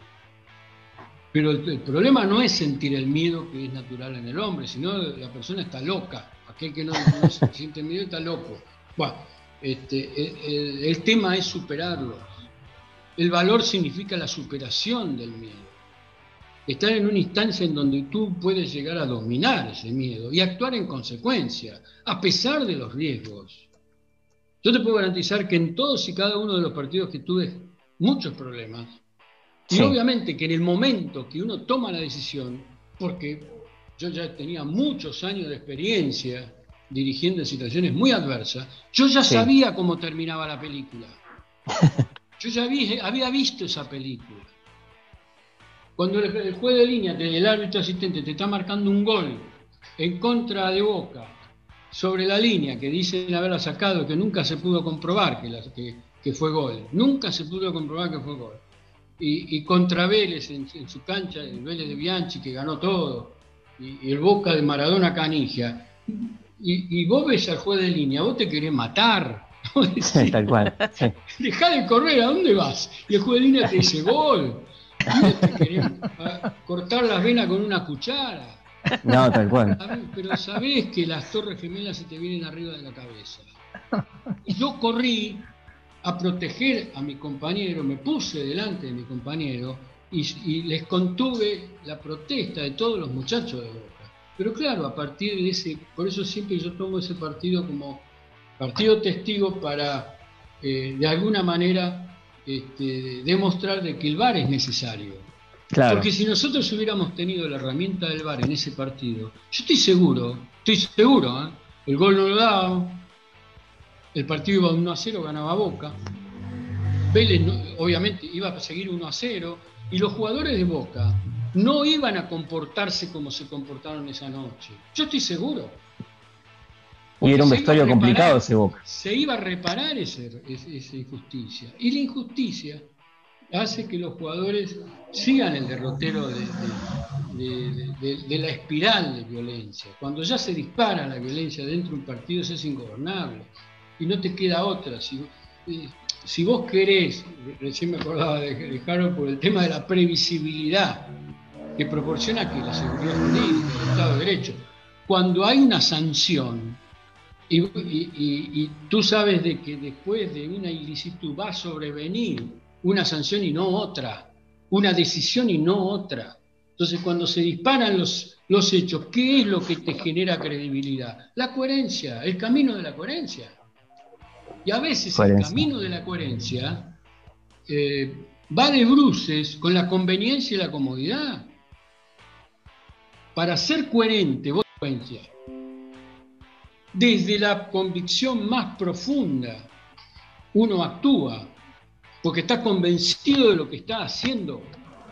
Pero el, problema no es sentir el miedo que es natural en el hombre, sino la persona está loca. Aquel que no, no siente miedo está loco. Bueno, Este, el, tema es superarlo. El valor significa la superación del miedo. Estar en una instancia en donde tú puedes llegar a dominar ese miedo y actuar en consecuencia, a pesar de los riesgos. Yo te puedo garantizar que en todos y cada uno de los partidos que tuve muchos problemas, y obviamente que en el momento que uno toma la decisión, porque yo ya tenía muchos años de experiencia dirigiendo en situaciones muy adversas, yo ya sabía cómo terminaba la película. Yo ya había, visto esa película. Cuando el, juez de línea, el árbitro asistente, te está marcando un gol en contra de Boca sobre la línea que dicen haberla sacado, que nunca se pudo comprobar que, que, fue gol, nunca se pudo comprobar que fue gol. Y, contra Vélez en, su cancha, el Vélez de Bianchi que ganó todo, y, el Boca de Maradona Canigia, y, vos ves al juez de línea, vos te querés matar. Sí, tal cual. Dejá de correr, ¿a dónde vas? Y el juez de línea te dice gol. Querés cortar las venas con una cuchara. No, tal cual. Pero sabés que las torres gemelas se te vienen arriba de la cabeza. Y yo corrí a proteger a mi compañero, me puse delante de mi compañero y, les contuve la protesta de todos los muchachos de Boca. Pero claro, a partir de ese, por eso siempre yo tomo ese partido como partido testigo para eh, de alguna manera este, demostrar de que el VAR es necesario. Porque si nosotros hubiéramos tenido la herramienta del VAR en ese partido, yo estoy seguro, estoy seguro, ¿eh? el gol no lo daba, el partido iba 1 a 0, ganaba Boca, Vélez obviamente iba a seguir 1 a 0, y los jugadores de Boca no iban a comportarse como se comportaron esa noche. Yo estoy seguro. Y era un vestuario complicado ese Boca. Se iba a reparar esa injusticia. Y la injusticia hace que los jugadores sigan el derrotero de, la espiral de violencia. Cuando ya se dispara la violencia dentro de un partido, eso es ingobernable. Y no te queda otra. Si, eh, si vos querés, recién me acordaba de, Harold por el tema de la previsibilidad que proporciona que la seguridad jurídica, el Estado de Derecho, cuando hay una sanción, y, tú sabes de que después de una ilicitud va a sobrevenir una sanción y no otra, una decisión y no otra. Entonces, cuando se disparan los, los hechos, ¿qué es lo que te genera credibilidad? La coherencia, el camino de la coherencia. Y a veces el camino de la coherencia eh, va de bruces con la conveniencia y la comodidad. Para ser coherente, vos coherencia, desde la convicción más profunda, uno actúa porque está convencido de lo que está haciendo,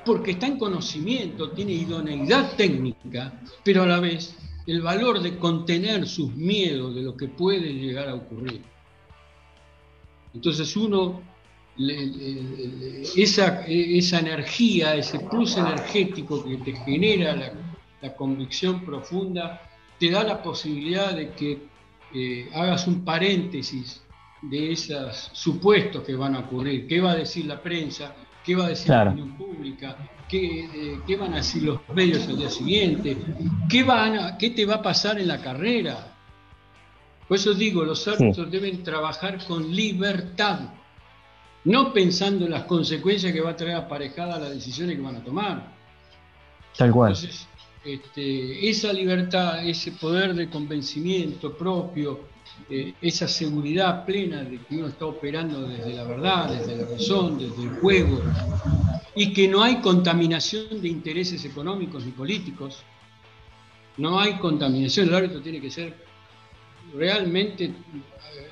porque está en conocimiento, tiene idoneidad técnica, pero a la vez el valor de contener sus miedos de lo que puede llegar a ocurrir. Entonces uno, esa, esa, energía, ese plus energético que te genera la, convicción profunda, te da la posibilidad de que eh, hagas un paréntesis de esos supuestos que van a ocurrir. ¿Qué va a decir la prensa? ¿Qué va a decir la opinión pública? ¿Qué, eh, ¿Qué, van a decir los medios al día siguiente? ¿Qué, van ¿Qué te va a pasar en la carrera? Por eso digo, los árbitros deben trabajar con libertad, no pensando en las consecuencias que va a traer aparejada las decisiones que van a tomar. Tal cual. Entonces, este, esa libertad, ese poder de convencimiento propio, eh, esa seguridad plena de que uno está operando desde la verdad, desde la razón, desde el juego, y que no hay contaminación de intereses económicos ni políticos, no hay contaminación, el árbitro tiene que ser realmente eh,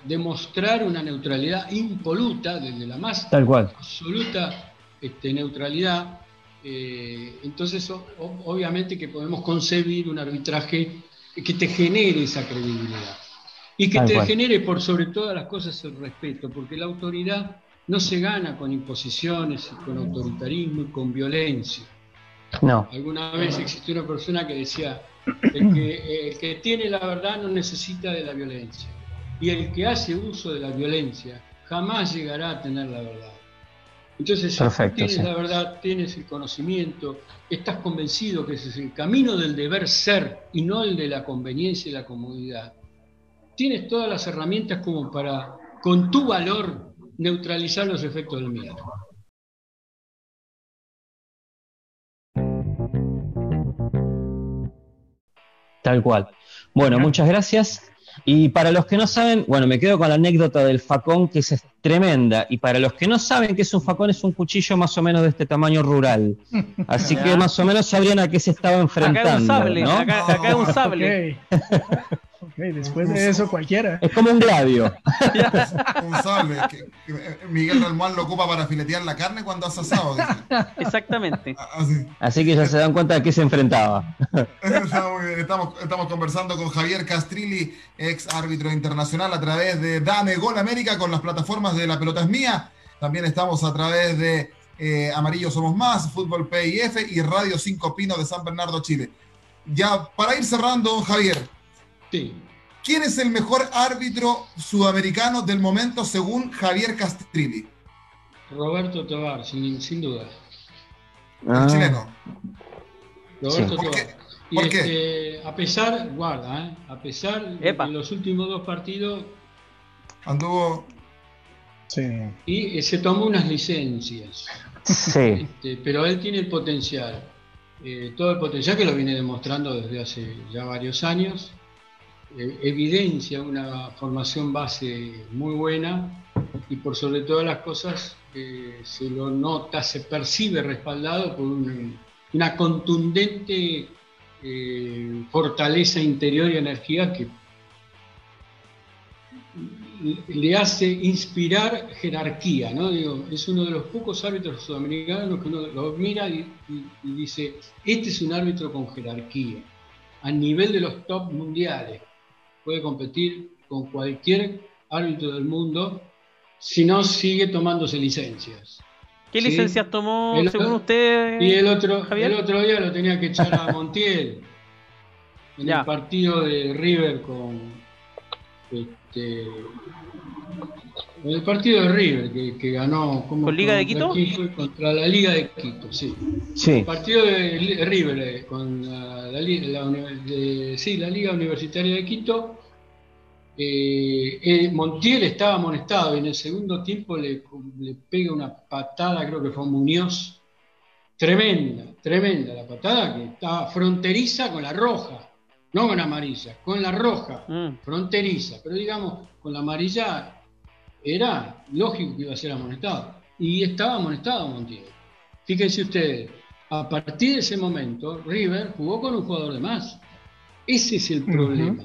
demostrar una neutralidad impoluta, desde la más absoluta este, neutralidad, eh, entonces obviamente que podemos concebir un arbitraje que te genere esa credibilidad y que te genere por sobre todas las cosas el respeto, porque la autoridad no se gana con imposiciones, con autoritarismo y con violencia. No. Alguna vez existió una persona que decía, el que, que tiene la verdad no necesita de la violencia. Y el que hace uso de la violencia jamás llegará a tener la verdad. Entonces, si tienes la verdad, tienes el conocimiento, estás convencido que ese es el camino del deber ser y no el de la conveniencia y la comodidad. Tienes todas las herramientas como para con tu valor, neutralizar los efectos del miedo. Tal cual. Bueno, muchas gracias. Y para los que no saben, bueno, me quedo con la anécdota del facón, que es tremenda. Y para los que no saben qué es un facón, es un cuchillo más o menos de este tamaño rural. Así que más o menos sabrían a qué se estaba enfrentando. Acá es un sable, ¿no? acá, acá es un sable. Después de eso cualquiera. Es como un gladio. Un sable. que- que Miguel Dalmán lo ocupa para filetear la carne cuando hace asado. dice. Exactamente. Así. Así que ya se dan cuenta de qué se enfrentaba. Estamos, estamos conversando con Javier Castrilli, ex árbitro internacional, a través de Dame Gol América con las plataformas de La Pelota es Mía. También estamos a través de eh, Amarillo Somos Más, Fútbol PIF y Radio 5 Pino de San Bernardo, Chile. Ya, para ir cerrando, Javier, Sí. ¿quién es el mejor árbitro sudamericano del momento según Javier Castrilli? Roberto Tobar, sin, sin duda. El Ah, chileno. Roberto ¿Por Tobar. qué? Y ¿Por qué? este, a pesar, guarda, ¿eh? a pesar Epa. de los últimos dos partidos, Anduvo. Sí. y eh, se tomó unas licencias. Sí. Este, pero él tiene el potencial, eh, todo el potencial que lo viene demostrando desde hace ya varios años. Eh, evidencia una formación base muy buena y por sobre todas las cosas eh, se lo nota, se percibe respaldado por un- una contundente eh, fortaleza interior y energía que le hace inspirar jerarquía, ¿no? Digo, es uno de los pocos árbitros sudamericanos que uno lo mira y dice, este es un árbitro con jerarquía, a nivel de los top mundiales, puede competir con cualquier árbitro del mundo si no sigue tomándose licencias. ¿Qué Sí. licencias tomó, El- según usted? Y el otro, Javier. el otro día lo tenía que echar a Montiel en Ya. el partido de River con este, en el partido de River que, que ganó ¿cómo- ¿Con Liga de contra Quito? contra la Liga de Quito, sí. Sí. El partido de River eh, con la, la li- la uni- de- sí, la Liga Universitaria de Quito. eh, eh, Montiel estaba amonestado y en el segundo tiempo le, le pega una patada, creo que fue a Muñoz. Tremenda, tremenda la patada que estaba fronteriza con la roja, no con la amarilla, con la roja, Mm. fronteriza. Pero digamos, con la amarilla era lógico que iba a ser amonestado. Y estaba amonestado Montiel. Fíjense ustedes, a partir de ese momento, River jugó con un jugador de más. Ese es el problema.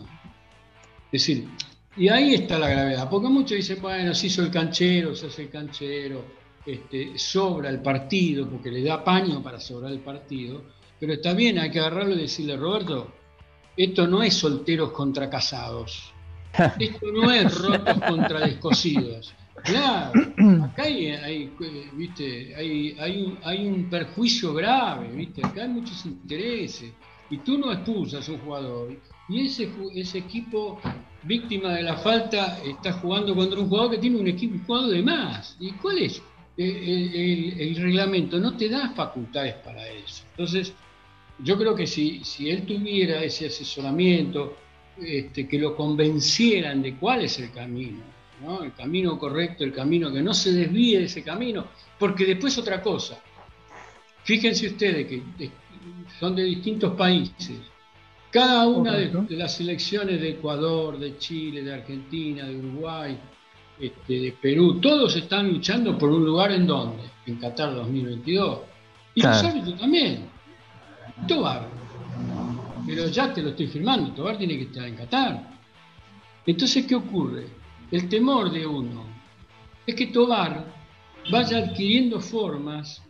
Es decir, y ahí está la gravedad, porque muchos dicen, bueno, se hizo el canchero, se hace el canchero, este, sobra el partido, porque le da paño para sobrar el partido, pero está bien, hay que agarrarlo y decirle, Roberto, esto no es solteros contra casados, esto no es rotos contra descosidos. Claro, acá hay, ¿viste? hay, hay, un, hay un perjuicio grave, ¿viste? acá hay muchos intereses, y tú no expulsas a un jugador, y ese, ese equipo víctima de la falta está jugando contra un jugador que tiene un equipo un jugador de más. ¿Y cuál es? Eh, El, el- el reglamento no te da facultades para eso. Entonces, yo creo que si, si él tuviera ese asesoramiento, este, que lo convencieran de cuál es el camino, ¿no? el camino correcto, el camino que no se desvíe de ese camino, porque después otra cosa. Fíjense ustedes que de- son de distintos países. Cada una de, las selecciones de Ecuador, de Chile, de Argentina, de Uruguay, este, de Perú, todos están luchando por un lugar en donde, en Qatar 2022. Y los Claro. árbitros también. Tobar. Pero ya te lo estoy firmando, Tobar tiene que estar en Qatar. Entonces, ¿qué ocurre? El temor de uno es que Tobar vaya adquiriendo formas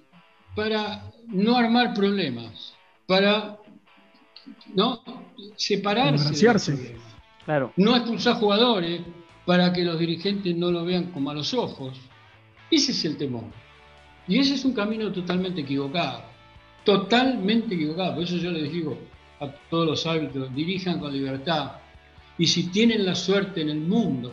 para no armar problemas, para no separarse. de Claro. no expulsar jugadores para que los dirigentes no lo vean con malos ojos. Ese es el temor. Y ese es un camino totalmente equivocado. Totalmente equivocado. Por eso yo les digo a todos los árbitros, dirijan con libertad. Y si tienen la suerte en el mundo,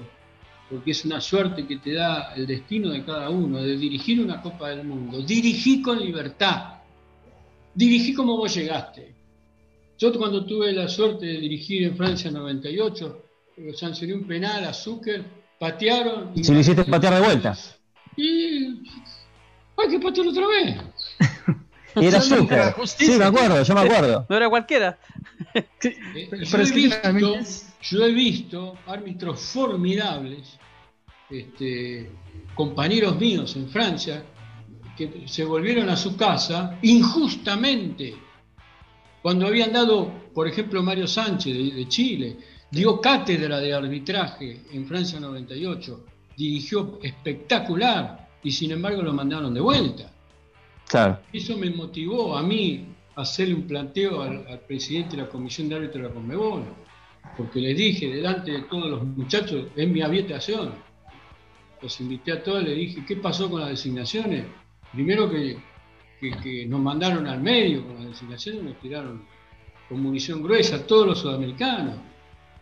porque es una suerte que te da el destino de cada uno, de dirigir una Copa del Mundo, dirigí con libertad. Dirigí como vos llegaste. Yo cuando tuve la suerte de dirigir en Francia en 98, eh, sancioné un penal a Zucker patearon. Si lo hiciste patear de vuelta. Y hay que patear otra vez. Y era justicia. Sí, me acuerdo, yo me acuerdo. No era cualquiera. Sí, Eh, pero yo, es he que visto, finalmente es- yo he visto árbitros formidables, este, compañeros míos en Francia, que se volvieron a su casa injustamente. Cuando habían dado, por ejemplo, Mario Sánchez de, de Chile, dio cátedra de arbitraje en Francia 98, dirigió espectacular y sin embargo lo mandaron de vuelta. Eso me motivó a mí a hacerle un planteo al, presidente de la Comisión de Árbitros de la Conmebol, porque le dije delante de todos los muchachos, en mi habitación, los invité a todos, le dije, ¿qué pasó con las designaciones? Primero que, nos mandaron al medio con las designaciones, nos tiraron con munición gruesa todos los sudamericanos.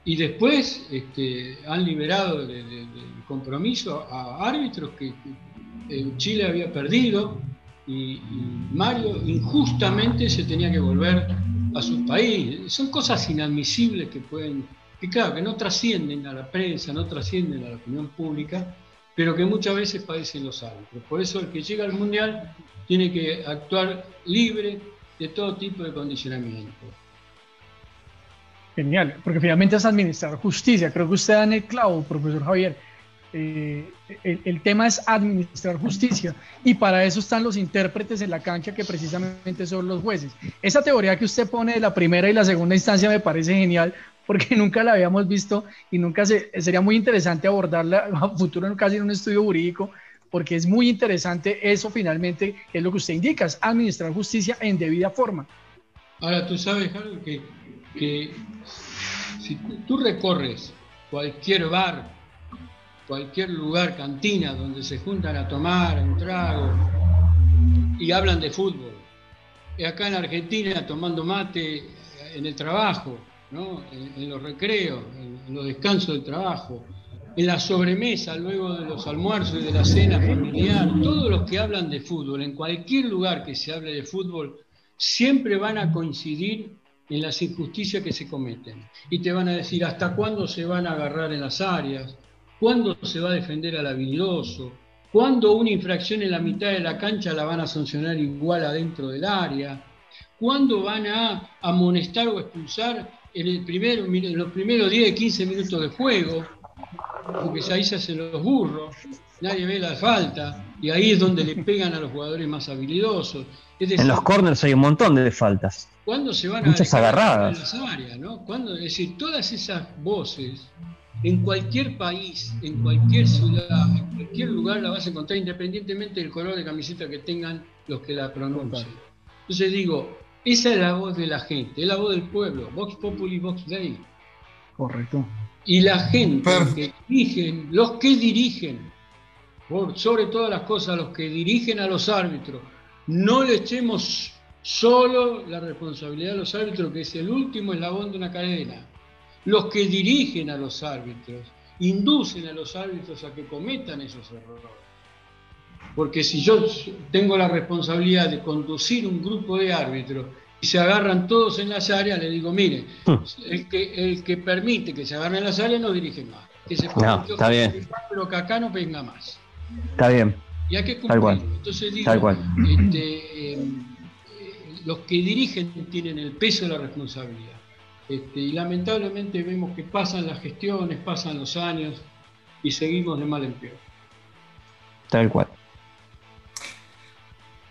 Y después este, han liberado de- de- del compromiso a árbitros que, que, eh, Chile había perdido y, Mario injustamente se tenía que volver a su país. Son cosas inadmisibles que pueden, que claro, que no trascienden a la prensa, no trascienden a la opinión pública, pero que muchas veces padecen los árbitros. Por eso el que llega al Mundial tiene que actuar libre de todo tipo de condicionamiento. Genial, porque finalmente es administrar justicia. Creo que usted da en el clavo, profesor Javier. Eh, el, el tema es administrar justicia y para eso están los intérpretes en la cancha que precisamente son los jueces. Esa teoría que usted pone de la primera y la segunda instancia me parece genial porque nunca la habíamos visto y nunca se, sería muy interesante abordarla a futuro casi en un estudio jurídico porque es muy interesante eso finalmente, que es lo que usted indica, administrar justicia en debida forma. Ahora, tú sabes algo que, si tú recorres cualquier bar, cualquier lugar, cantina, donde se juntan a tomar un trago y hablan de fútbol, y acá en Argentina tomando mate en el trabajo, ¿no? en, en los recreos, en, en los descansos del trabajo, en la sobremesa, luego de los almuerzos y de la cena familiar, todos los que hablan de fútbol, en cualquier lugar que se hable de fútbol, siempre van a coincidir en las injusticias que se cometen. Y te van a decir hasta cuándo se van a agarrar en las áreas, cuándo se va a defender al habilidoso, cuándo una infracción en la mitad de la cancha la van a sancionar igual adentro del área, cuándo van a amonestar o expulsar en, el primero, en los primeros 10, 15 minutos de juego, porque ahí se hacen los burros, nadie ve la falta, y ahí es donde le pegan a los jugadores más habilidosos. Es decir, En los corners hay un montón de faltas. ¿Cuándo se van Muchas a agarradas. en las áreas, ¿no? ¿Cuándo? Es decir, todas esas voces en cualquier país, en cualquier ciudad, en cualquier lugar la vas a encontrar independientemente del color de camiseta que tengan los que la pronuncien. Entonces digo, esa es la voz de la gente, es la voz del pueblo, Vox Populi, Vox Dei. Correcto. Y la gente Perfecto. que dirigen, los que dirigen, por sobre todas las cosas, los que dirigen a los árbitros, no le echemos solo la responsabilidad a los árbitros, que es el último eslabón de una cadena. Los que dirigen a los árbitros inducen a los árbitros a que cometan esos errores. Porque si yo tengo la responsabilidad de conducir un grupo de árbitros y se agarran todos en las áreas, le digo, mire, el que, el que permite que se agarren en las áreas no dirige más. Que se No, está bien. Pero que acá no venga más. Está bien. Y hay que Tal cual. cumplirlo. Entonces digo, Tal cual. este, eh, eh, los que dirigen tienen el peso de la responsabilidad. Este, y lamentablemente vemos que pasan las gestiones, pasan los años y seguimos de mal en peor. Tal cual.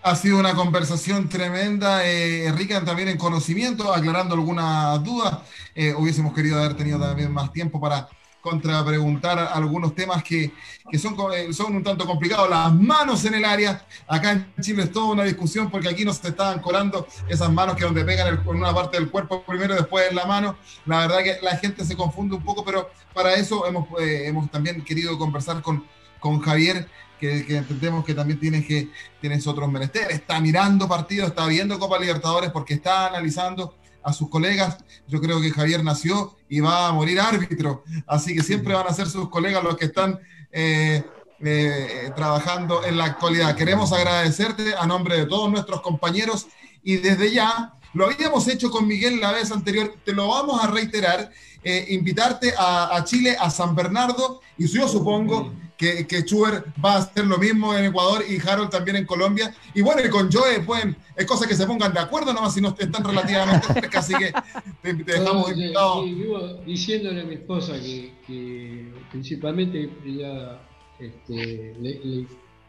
Ha sido una conversación tremenda, eh, rica también en conocimiento, aclarando algunas dudas. Eh, hubiésemos querido haber tenido también más tiempo para contrapreguntar algunos temas que, que son, eh, son un tanto complicados. Las manos en el área, acá en Chile es toda una discusión porque aquí nos estaban colando esas manos que donde pegan con una parte del cuerpo primero después en la mano. La verdad que la gente se confunde un poco, pero para eso hemos, eh, hemos también querido conversar con, con Javier, que, que entendemos que también tiene que tienes otros menesteres, está mirando partidos, está viendo Copa Libertadores porque está analizando a sus colegas. Yo creo que Javier nació y va a morir árbitro, así que siempre van a ser sus colegas los que están eh, eh, trabajando en la actualidad. Queremos agradecerte a nombre de todos nuestros compañeros y desde ya Lo habíamos hecho con Miguel la vez anterior, te lo vamos a reiterar, eh, invitarte a, a, Chile, a San Bernardo, y yo supongo que, que Chuber va a hacer lo mismo en Ecuador y Harold también en Colombia. Y bueno, y con Joe, pueden, es cosa que se pongan de acuerdo nomás si no están relativamente cerca, así que te, te dejamos No, invitado. sí, diciéndole a mi esposa que, que principalmente ella este, le- le-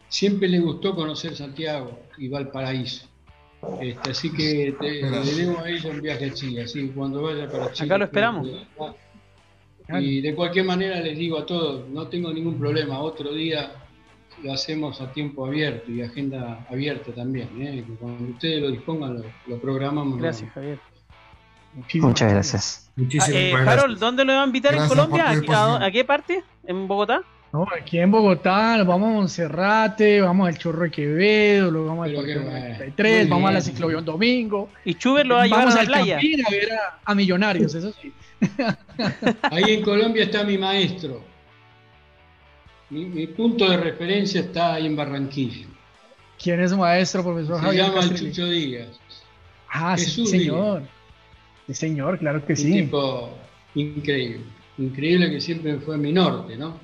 siempre le gustó conocer Santiago y Valparaíso. Este, así que te, le debo a ella un viaje a Chile, así que cuando vaya para Chile. lo esperamos. Y de cualquier manera les digo a todos, no tengo ningún problema, otro día lo hacemos a tiempo abierto y agenda abierta también. ¿eh? Que Cuando ustedes lo dispongan, lo, lo programamos. Gracias, Javier. Muchísimas Muchas gracias. Ah, Muchísimas eh, gracias. Harold, ¿dónde lo va a invitar Gracias en Colombia? ¿A, qué parte? ¿En Bogotá? No, aquí en Bogotá, vamos a Monserrate, vamos al Chorro de Quevedo, luego vamos al Pero Parque qué bueno. 93, Muy vamos a la un domingo. Y Chuber lo va a llevar vamos a la al playa. A ver a, a Millonarios, eso sí. Ahí en Colombia está mi maestro. Mi, mi punto de referencia está ahí en Barranquilla. ¿Quién es su maestro, profesor Se Javier llama el Castrilli? Chucho Díaz. Ah, sí, señor. Sí, señor, claro que Un sí. tipo increíble. Increíble que siempre fue mi norte, ¿no?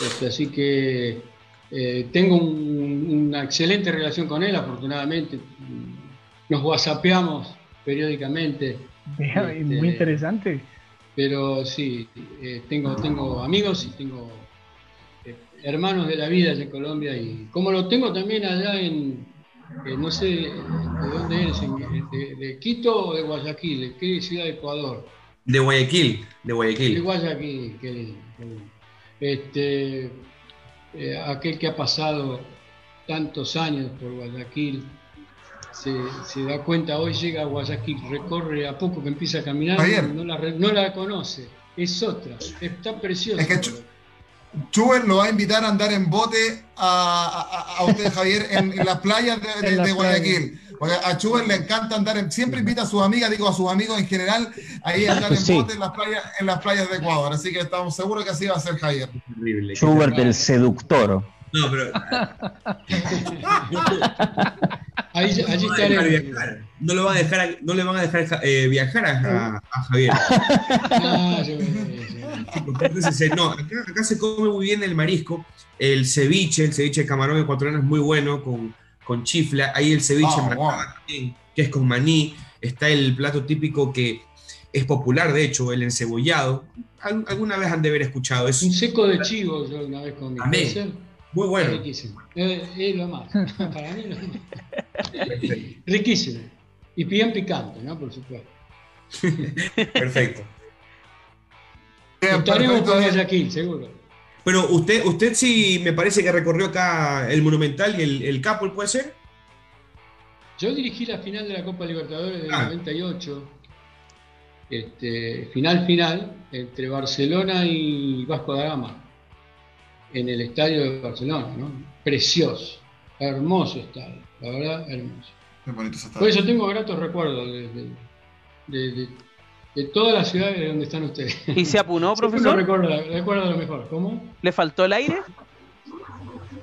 Este, así que eh, tengo un- una excelente relación con él, afortunadamente. Nos whatsappeamos periódicamente. Vea, Este, Muy interesante. Pero sí, eh, tengo, tengo amigos y tengo eh, hermanos de la vida allá en Colombia y como lo tengo también allá en, eh, no sé de dónde eres, de, de Quito o de Guayaquil, ¿de qué ciudad de Ecuador? De Guayaquil, de De Guayaquil. Guayaquil, qué lindo, qué lindo. Este, eh, aquel que ha pasado tantos años por Guayaquil se, se da cuenta, hoy llega a Guayaquil, recorre a poco que empieza a caminar, Javier. no la, no la conoce, es otra, está preciosa. Es que Chuber lo va a invitar a andar en bote a, a- a usted, Javier, en, en las playas de, Guayaquil. Porque a Chuber le encanta andar en, siempre invita a sus amigas, digo a sus amigos en general, ahí a andar en Sí. bote en las playas, en las playas de Ecuador. Así que estamos seguros que así va a ser Javier. Terrible. Schubert el seductor. No, pero Ahí, allí no, lo van a dejar estaré. viajar. No lo van a dejar, no le van a dejar eh, viajar a, a- a Javier. Ah, yo- yo- yo- Entonces, no, acá, acá se come muy bien el marisco, el ceviche, el ceviche de camarón ecuatoriano es muy bueno con, con chifla. Hay el ceviche Ah, macaba wow. también, que es con maní. Está el plato típico que es popular, de hecho, el encebollado. Al- alguna vez han de haber escuchado, es Un seco de chivo yo una vez comí. Muy Es bueno. riquísimo. Es, es lo más. Para mí lo más. Riquísimo. Y bien picante, ¿no? Por supuesto. Perfecto. Estaremos perfecto, por. Guayaquil, seguro. Pero usted, usted sí me parece que recorrió acá el Monumental y el, el Capo, ¿puede ser? Yo dirigí la final de la Copa Libertadores del Ah. 98. Este, final final entre Barcelona y Vasco da Gama en el estadio de Barcelona, ¿no? Precioso, hermoso estadio, la verdad, hermoso. Qué bonito se está. Por eso tengo gratos recuerdos de, de- de- de- de todas las ciudades de donde están ustedes. ¿Y se apunó, profesor? recuerdo, recuerdo lo mejor. ¿Cómo? ¿Le faltó el aire?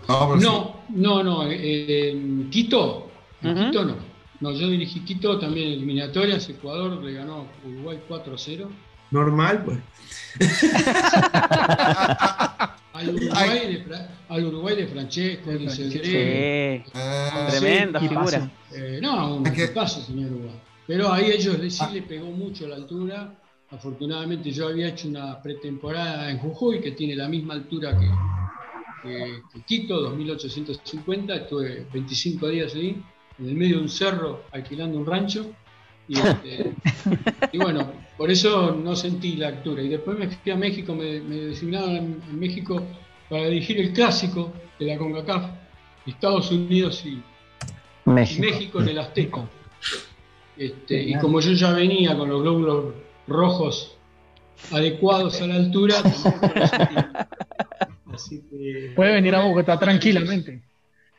No. No, no, no. eh, en Quito, en Ujú. Quito no. No, yo dirigí Quito también eliminatorias. Ecuador le ganó a Uruguay 4-0. Normal, pues. Al Uruguay, de, Fra- al Uruguay de Francesco, de Sí. Eh, Tremenda sí, figura. Eh, no, un paso, señor Uruguay. Pero ahí ellos le- sí le pegó mucho la altura. Afortunadamente yo había hecho una pretemporada en Jujuy que tiene la misma altura que, que- que Quito, 2850. Estuve 25 días ahí, en el medio de un cerro, alquilando un rancho. Y, este, y bueno, por eso no sentí la altura. Y después me fui a México, me, me designaron en, en México para dirigir el clásico de la CONCACAF, Estados Unidos y, y México. En el Azteca. Este, y como yo ya venía con los glóbulos rojos adecuados a la altura, tampoco lo sentí. Así que, Puede venir a Bogotá tranquilamente.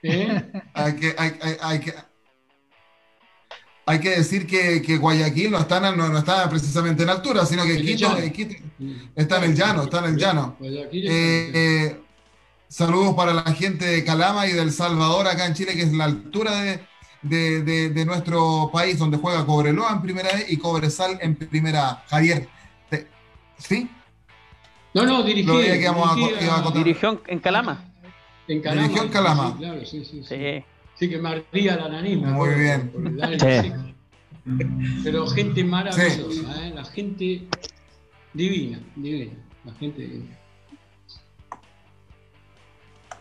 ¿eh? hay que, hay, hay- hay que, hay que decir que, que Guayaquil no está, en- no, no está precisamente en altura, sino que Quito, eh, Quito está en el llano, está en el llano. Eh, eh, saludos para la gente de Calama y del Salvador acá en Chile, que es la altura de, de, de- de nuestro país, donde juega Cobreloa en primera E y Cobresal en primera A. Javier, te- ¿sí? No, no, dirigí. Lo que a a. Dirigió en- en Calama. En Calama. Dirigió en Calama. Sí, claro, sí, sí. Sí, Sí. Sí, que me ardía la nariz. Muy acuerdo, bien. por Sí. Pero gente maravillosa, ¿eh? la gente divina, divina. La gente divina.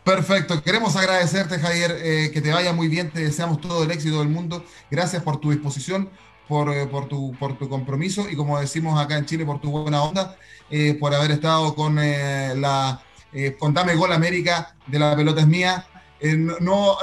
Perfecto, queremos agradecerte Javier, eh, que te vaya muy bien, te deseamos todo el éxito del mundo, gracias por tu disposición, por, eh, por, tu, por tu compromiso y como decimos acá en Chile, por tu buena onda, eh, por haber estado con eh, la eh, con Dame Gol América de la pelota es mía. Eh, no,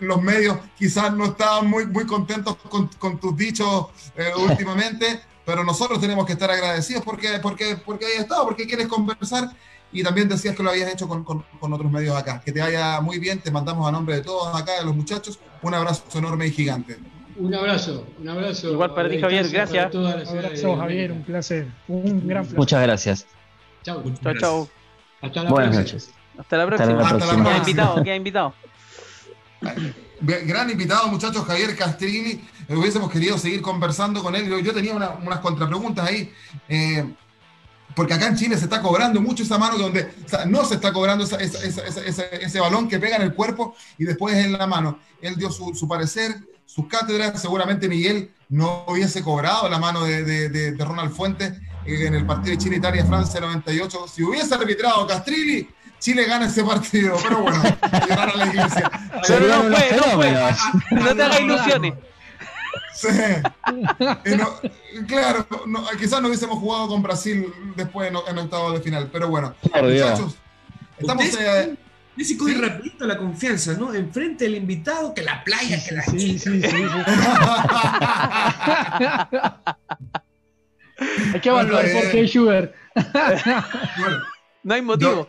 los medios quizás no estaban muy, muy contentos con, con tus dichos eh, últimamente, pero nosotros tenemos que estar agradecidos porque, porque, porque hayas estado, porque quieres conversar y también decías que lo habías hecho con, con- con otros medios acá. Que te vaya muy bien, te mandamos a nombre de todos acá, de los muchachos, un abrazo enorme y gigante. Un abrazo, un abrazo. Igual para ti, Javier, gracias. Un abrazo, Javier, un placer. Un gran placer. Muchas gracias. Chao, chao. Hasta la Buenas próxima. noches. Hasta la próxima. Hasta la próxima. Queda próxima. invitado, queda invitado. Bien, Gran invitado, muchachos, Javier Castrini. Eh, Hubiésemos querido seguir conversando con él. Yo, tenía una- unas contrapreguntas ahí. eh, porque acá en Chile se está cobrando mucho esa mano donde o sea, no se está cobrando esa- esa- esa- esa- ese, ese balón que pega en el cuerpo y después en la mano. Él dio su, su parecer, sus cátedras. Seguramente Miguel no hubiese cobrado la mano de, de- de- de Ronald Fuentes eh, en el partido de Chile-Italia-Francia 98. Si hubiese arbitrado Castrilli, Chile gana ese partido. Pero bueno, llegar a la iglesia. Pero no Serían unos fue, no fue. fenómenos. No te hagas ilusiones. Sí. Y no- claro, no, quizás no hubiésemos jugado con Brasil después en, en octavos de final, pero bueno. Por Dios. Muchachos, estamos. Eh, coge Sí. rapidito la confianza, ¿no? Enfrente del invitado, que la playa, que la Sí, chica. sí, sí, sí. Hay que evaluar por bien. qué Schubert. bueno, No hay motivo. eh,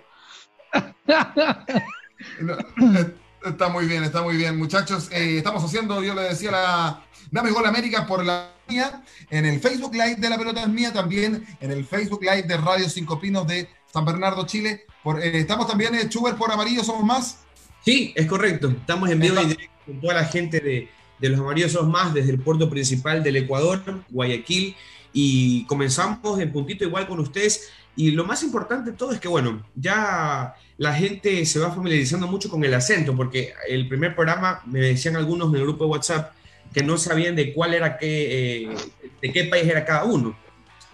está muy bien, está muy bien. Muchachos, eh, estamos haciendo, yo le decía, la Dame Gol América por la mía, en el Facebook Live de La Pelota es Mía, también en el Facebook Live de Radio Cinco Pinos de San Bernardo, Chile. Por, eh, estamos también en Chuber por Amarillo, somos más. Sí, es correcto. Estamos en vivo y directo con toda la gente de, de los Amarillos Sos Más desde el puerto principal del Ecuador, Guayaquil, y comenzamos en puntito igual con ustedes. Y lo más importante de todo es que, bueno, ya la gente se va familiarizando mucho con el acento, porque el primer programa me decían algunos en el grupo de WhatsApp que no sabían de cuál era qué, eh, de qué país era cada uno.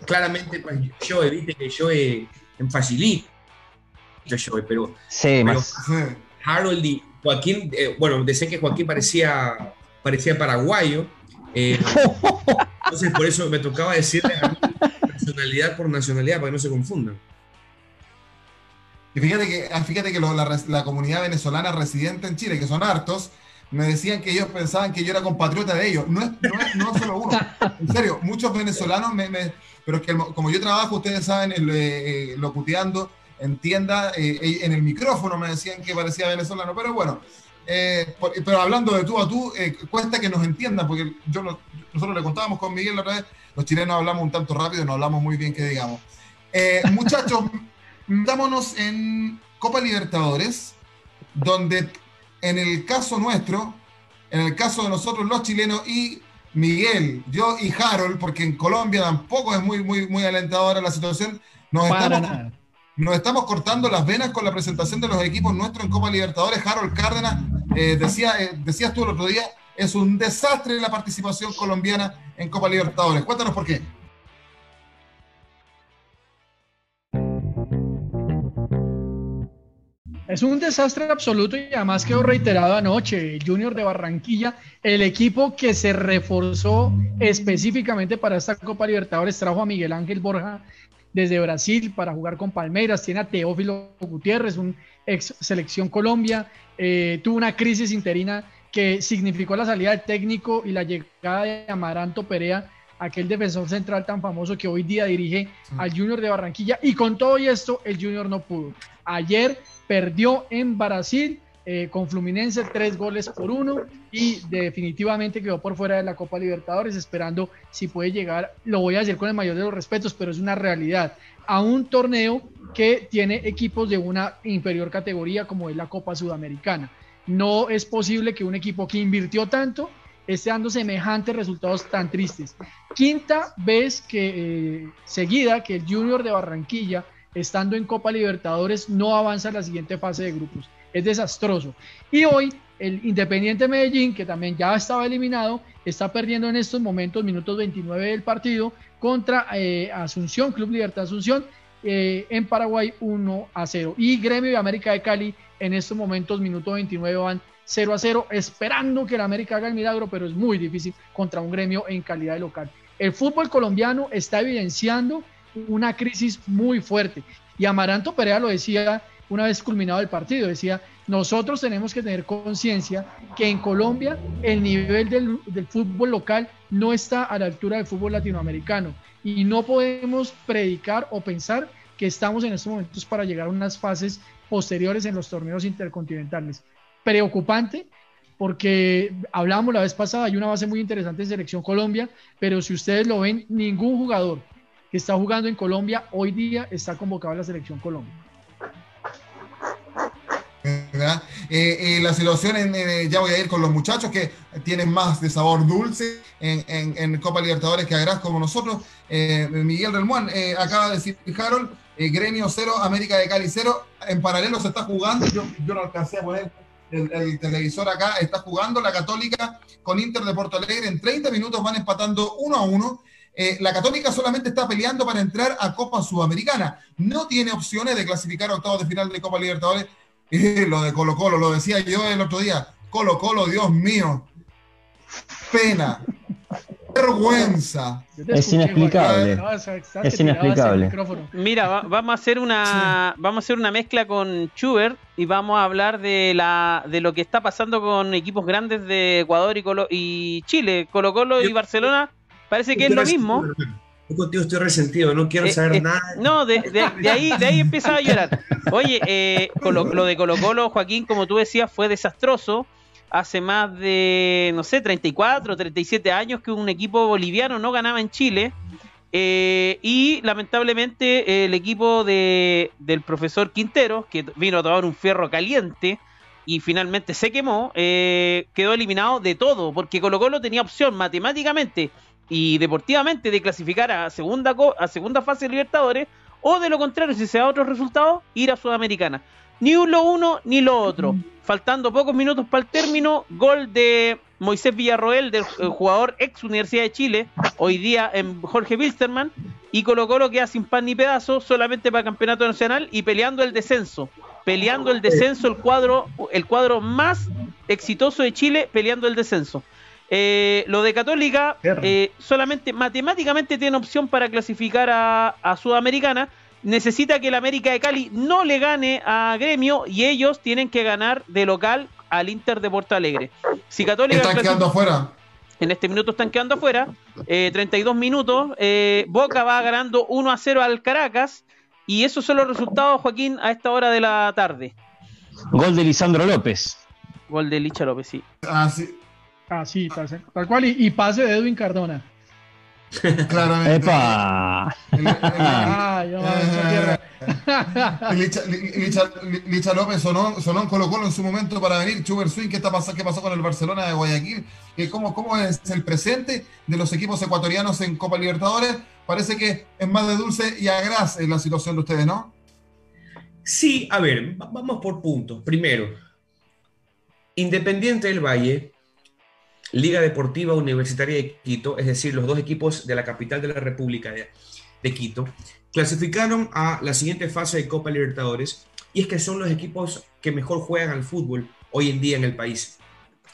Claramente, pues yo evite que yo eh, en facilito, yo, pero Sí, Pero- más. Harold y Joaquín, eh, bueno, decían que Joaquín parecía, parecía paraguayo. entonces, por eso me tocaba decirles a mí nacionalidad por nacionalidad para que no se confundan. Y fíjate que, ah, fíjate que la, comunidad venezolana residente en Chile, que son hartos, me decían que ellos pensaban que yo era compatriota de ellos. No es, no es, no solo uno. En serio, muchos venezolanos, me, pero que como yo trabajo, ustedes saben, eh, eh, locuteando en tienda, eh, en el micrófono me decían que parecía venezolano, pero bueno. Eh, por- pero hablando de tú a tú, eh, cuesta que nos entiendan, porque yo lo- nosotros le contábamos con Miguel la otra vez, los chilenos hablamos un tanto rápido, no hablamos muy bien, que digamos. Eh, muchachos, metámonos en Copa Libertadores, donde en el caso nuestro, en el caso de nosotros los chilenos y Miguel, yo y Harold, porque en Colombia tampoco es muy, muy, muy alentadora la situación, nos Para estamos, nada. Nos estamos cortando las venas con la presentación de los equipos nuestros en Copa Libertadores. Harold Cárdenas, eh, decía, eh, decías tú el otro día, es un desastre la participación colombiana en Copa Libertadores. Cuéntanos por qué. Es un desastre absoluto y además quedó reiterado anoche. Junior de Barranquilla, el equipo que se reforzó específicamente para esta Copa Libertadores, trajo a Miguel Ángel Borja desde Brasil para jugar con Palmeiras. Tiene a Teófilo Gutiérrez, un ex selección Colombia. Eh, tuvo una crisis interina que significó la salida del técnico y la llegada de Amaranto Perea, aquel defensor central tan famoso que hoy día dirige al Junior de Barranquilla. Y con todo y esto, el Junior no pudo. Ayer perdió en Brasil eh, con Fluminense tres goles por uno y definitivamente quedó por fuera de la Copa Libertadores esperando si puede llegar, lo voy a decir con el mayor de los respetos, pero es una realidad, a un torneo que tiene equipos de una inferior categoría como es la Copa Sudamericana. No es posible que un equipo que invirtió tanto esté dando semejantes resultados tan tristes. Quinta vez que eh, seguida que el Junior de Barranquilla, estando en Copa Libertadores, no avanza a la siguiente fase de grupos. Es desastroso. Y hoy el Independiente Medellín, que también ya estaba eliminado, está perdiendo en estos momentos, minutos 29 del partido, contra eh, Asunción, Club Libertad Asunción, eh, en Paraguay 1 a 0. Y Gremio de América de Cali en estos momentos, minuto 29, van 0 a 0, esperando que el América haga el milagro, pero es muy difícil contra un gremio en calidad de local. El fútbol colombiano está evidenciando una crisis muy fuerte. Y Amaranto Perea lo decía una vez culminado el partido, decía, nosotros tenemos que tener conciencia que en Colombia el nivel del, fútbol local no está a la altura del fútbol latinoamericano y no podemos predicar o pensar que estamos en estos momentos para llegar a unas fases posteriores en los torneos intercontinentales. Preocupante porque hablábamos la vez pasada, hay una base muy interesante en Selección Colombia, pero si ustedes lo ven, ningún jugador que está jugando en Colombia hoy día está convocado a la Selección Colombia. Eh, eh, la situación, en, eh, ya voy a ir con los muchachos que tienen más de sabor dulce en, Copa Libertadores que Agras como nosotros. Miguel Relmuán acaba de decir, Harold, Gremio 0, América de Cali 0. En paralelo se está jugando, yo, yo no alcancé a poner el, el, televisor acá, está jugando la Católica con Inter de Porto Alegre. En 30 minutos van empatando 1 a 1. la Católica solamente está peleando para entrar a Copa Sudamericana. No tiene opciones de clasificar a octavos de final de Copa Libertadores lo de Colo Colo, lo decía yo el otro día. Colo Colo, Dios mío. Pena. Vergüenza. Es inexplicable. es inexplicable. Mira, vamos a hacer una vamos a hacer una mezcla con Schubert y vamos a hablar de la de lo que está pasando con equipos grandes de Ecuador y, Colo, y Chile, Colo Colo y Barcelona. Parece que es lo mismo. Yo contigo estoy resentido, no quiero eh, saber eh, nada. No, de, ahí, de ahí empezaba a llorar. Oye, eh, lo, de Colo Colo, Joaquín, como tú decías, fue desastroso. Hace más de, no sé, 34, 37 años que un equipo boliviano no ganaba en Chile. y lamentablemente el equipo de, del profesor Quintero, que vino a tomar un fierro caliente y finalmente se quemó, quedó eliminado de todo, porque Colo Colo tenía opción matemáticamente y deportivamente de clasificar a segunda, a segunda fase de Libertadores, o de lo contrario, si se da otro resultado, ir a Sudamericana. Ni lo uno ni lo otro. Faltando pocos minutos para el término, gol de Moisés Villarroel, del jugador ex Universidad de Chile, hoy día en Jorge Wilstermann, y Colo Colo queda sin pan ni pedazo, solamente para el campeonato nacional y peleando el descenso. Peleando el descenso, el cuadro, el cuadro más exitoso de Chile, peleando el descenso. Eh, lo de Católica eh, solamente matemáticamente tiene opción para clasificar a, Sudamericana. Necesita que el América de Cali no le gane a Gremio y ellos tienen que ganar de local al Inter de Porto Alegre. Si Católica están quedando afuera. En este minuto están quedando afuera. 32 eh, minutos. Boca va ganando 1 a 0 al Caracas. Y esos son los resultados, Joaquín, a esta hora de la tarde. Gol de Lisandro López. Gol de Licha López, sí. Ah, sí. Ah, sí, tal, cual. Y, pase de Edwin Cardona. Claramente. ¡Epa! ah, yo, Licha, Licha, López sonó, sonó en Colo Colo en su momento para venir. Chuber Swing, ¿qué, está pasando, ¿qué pasó con el Barcelona de Guayaquil? ¿Cómo, ¿Cómo es el presente de los equipos ecuatorianos en Copa Libertadores? Parece que es más de dulce y agraz en la situación de ustedes, ¿no? Sí, a ver, vamos por puntos. Primero, Independiente del Valle Liga Deportiva Universitaria de Quito, es decir, los dos equipos de la capital de la República de, Quito, clasificaron a la siguiente fase de Copa Libertadores y es que son los equipos que mejor juegan al fútbol hoy en día en el país.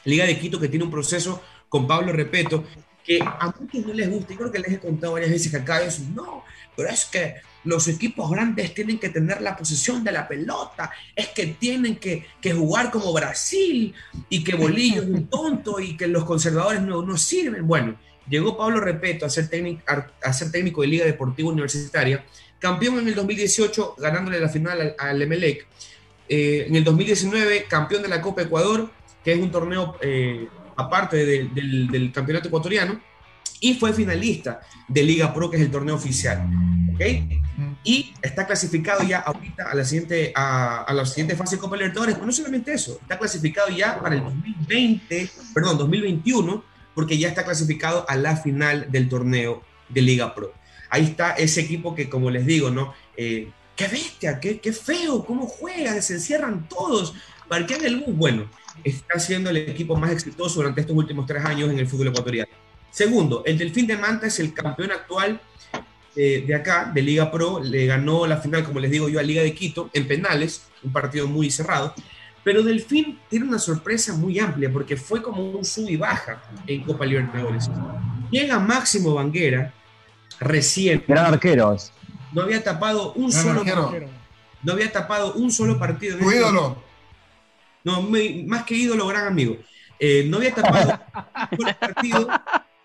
Liga de Quito que tiene un proceso con Pablo Repeto que a muchos no les gusta, y creo que les he contado varias veces que acá es, no, pero es que los equipos grandes tienen que tener la posesión de la pelota, es que tienen que, jugar como Brasil y que Bolillo es un tonto y que los conservadores no, no sirven. Bueno, llegó Pablo Repeto a ser, técnico, a ser técnico de Liga Deportiva Universitaria, campeón en el 2018 ganándole la final al, Emelec, eh, en el 2019 campeón de la Copa Ecuador, que es un torneo eh, aparte del, del campeonato ecuatoriano, y fue finalista de Liga Pro, que es el torneo oficial. Y está clasificado ya ahorita a la siguiente, a, la siguiente fase de Copa Libertadores. Pero no solamente eso, está clasificado ya para el 2020, perdón, 2021 porque ya está clasificado a la final del torneo de Liga Pro. Ahí está ese equipo que, como les digo, ¿no? Eh, qué bestia, qué, qué, feo, cómo juegan, se encierran todos. Parquean el bus. Bueno, está siendo el equipo más exitoso durante estos últimos tres años en el fútbol ecuatoriano. Segundo, el Delfín de Manta es el campeón actual eh, de acá, de Liga Pro. Le ganó la final, como les digo yo, a Liga de Quito en penales, un partido muy cerrado. Pero Delfín tiene una sorpresa muy amplia porque fue como un sub y baja en Copa Libertadores. Llega Máximo Banguera, recién. Gran arquero. No había tapado un Gran solo arquero. no había tapado un solo partido. Tu ídolo. No, me- más que ídolo, gran amigo. Eh, no había tapado un solo partido.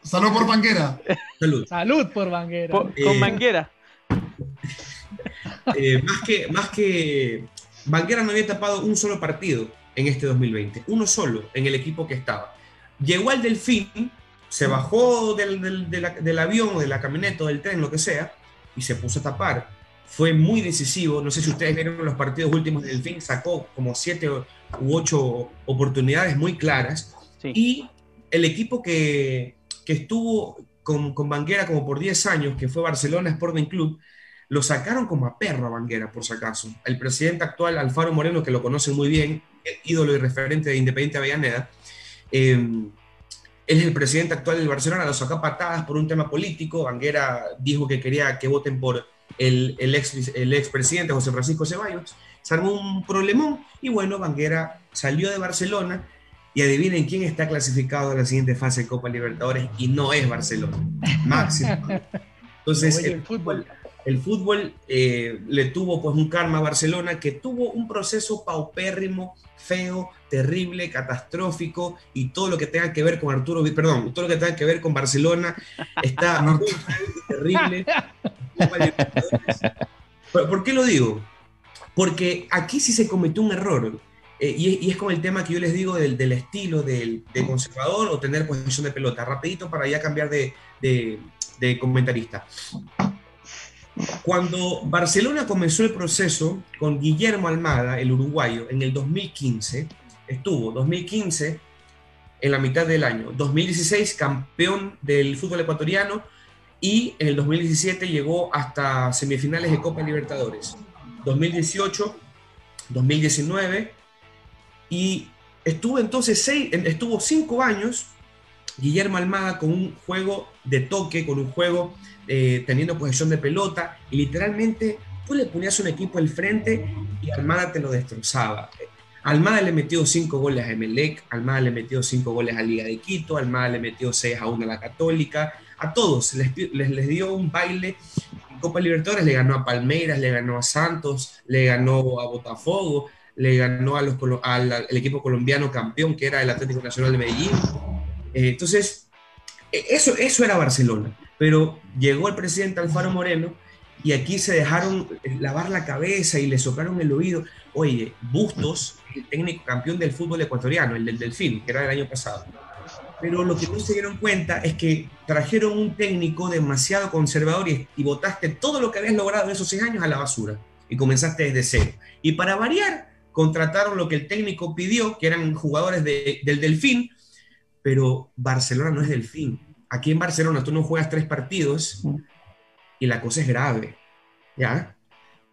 Salud por banquera. Salud. Salud por Banguera. Po- Eh, con manguera. Eh, más, que, más que Banguera no había tapado un solo partido en este 2020, uno solo en el equipo que estaba. Llegó al Delfín, se bajó del, del- de la- del avión o de la camioneta o del tren, lo que sea, y se puso a tapar. Fue muy decisivo. No sé si ustedes vieron los partidos últimos del Delfín, sacó como siete u ocho oportunidades muy claras. Sí. Y el equipo que, que estuvo con, con Banguera como por 10 años, que fue Barcelona Sporting Club, lo sacaron como a perro a Banguera, por si acaso. El presidente actual, Alfaro Moreno, que lo conocen muy bien, el ídolo y referente de Independiente Avellaneda, él es el presidente actual del Barcelona, lo sacó patadas por un tema político. Banguera dijo que quería que voten por el, el, ex, el expresidente José Francisco Ceballos. Se armó un problemón y bueno, Banguera salió de Barcelona y adivinen quién está clasificado a la siguiente fase de Copa Libertadores y no es Barcelona. Máximo. Entonces, Oye, el fútbol, el fútbol eh, le tuvo pues un karma a Barcelona que tuvo un proceso paupérrimo, feo, terrible, catastrófico y todo lo que tenga que ver con Arturo, perdón, todo lo que tenga que ver con Barcelona está muy terrible. Copa Libertadores. ¿Por, por qué lo digo? Porque aquí sí se cometió un error. Eh, y, es- y es con el tema que yo les digo del, del estilo del, de conservador o tener posición de pelota. Rapidito para ya cambiar de, de- de comentarista. Cuando Barcelona comenzó el proceso con Guillermo Almada, el uruguayo, en el 2015, estuvo 2015 en la mitad del año, 2016 campeón del fútbol ecuatoriano y en el 2017 llegó hasta semifinales de Copa Libertadores. 2018, 2019 y estuvo entonces seis, estuvo cinco años Guillermo Almada con un juego de toque, con un juego eh, teniendo posesión de pelota y literalmente tú le ponías un equipo al frente y Almada te lo destrozaba. Almada le metió cinco goles a Emelec, Almada le metió cinco goles a Liga de Quito, Almada le metió 6 a 1 a la Católica, a todos les, les, les dio un baile. En Copa Libertadores le ganó a Palmeiras, le ganó a Santos, le ganó a Botafogo, le ganó al, equipo colombiano campeón que era el Atlético Nacional de Medellín. Eh, entonces, eso, eso era Barcelona, pero llegó el presidente Alfaro Moreno y aquí se dejaron lavar la cabeza y le soplaron el oído. Oye, Bustos, el técnico campeón del fútbol ecuatoriano, el del Delfín, que era del año pasado. Pero lo que no se dieron cuenta es que trajeron un técnico demasiado conservador y, y botaste todo lo que habías logrado en esos seis años a la basura y comenzaste desde cero. Y para variar, contrataron lo que el técnico pidió, que eran jugadores de, del Delfín, pero Barcelona no es Delfín. Aquí en Barcelona tú no juegas tres partidos y la cosa es grave, ¿ya?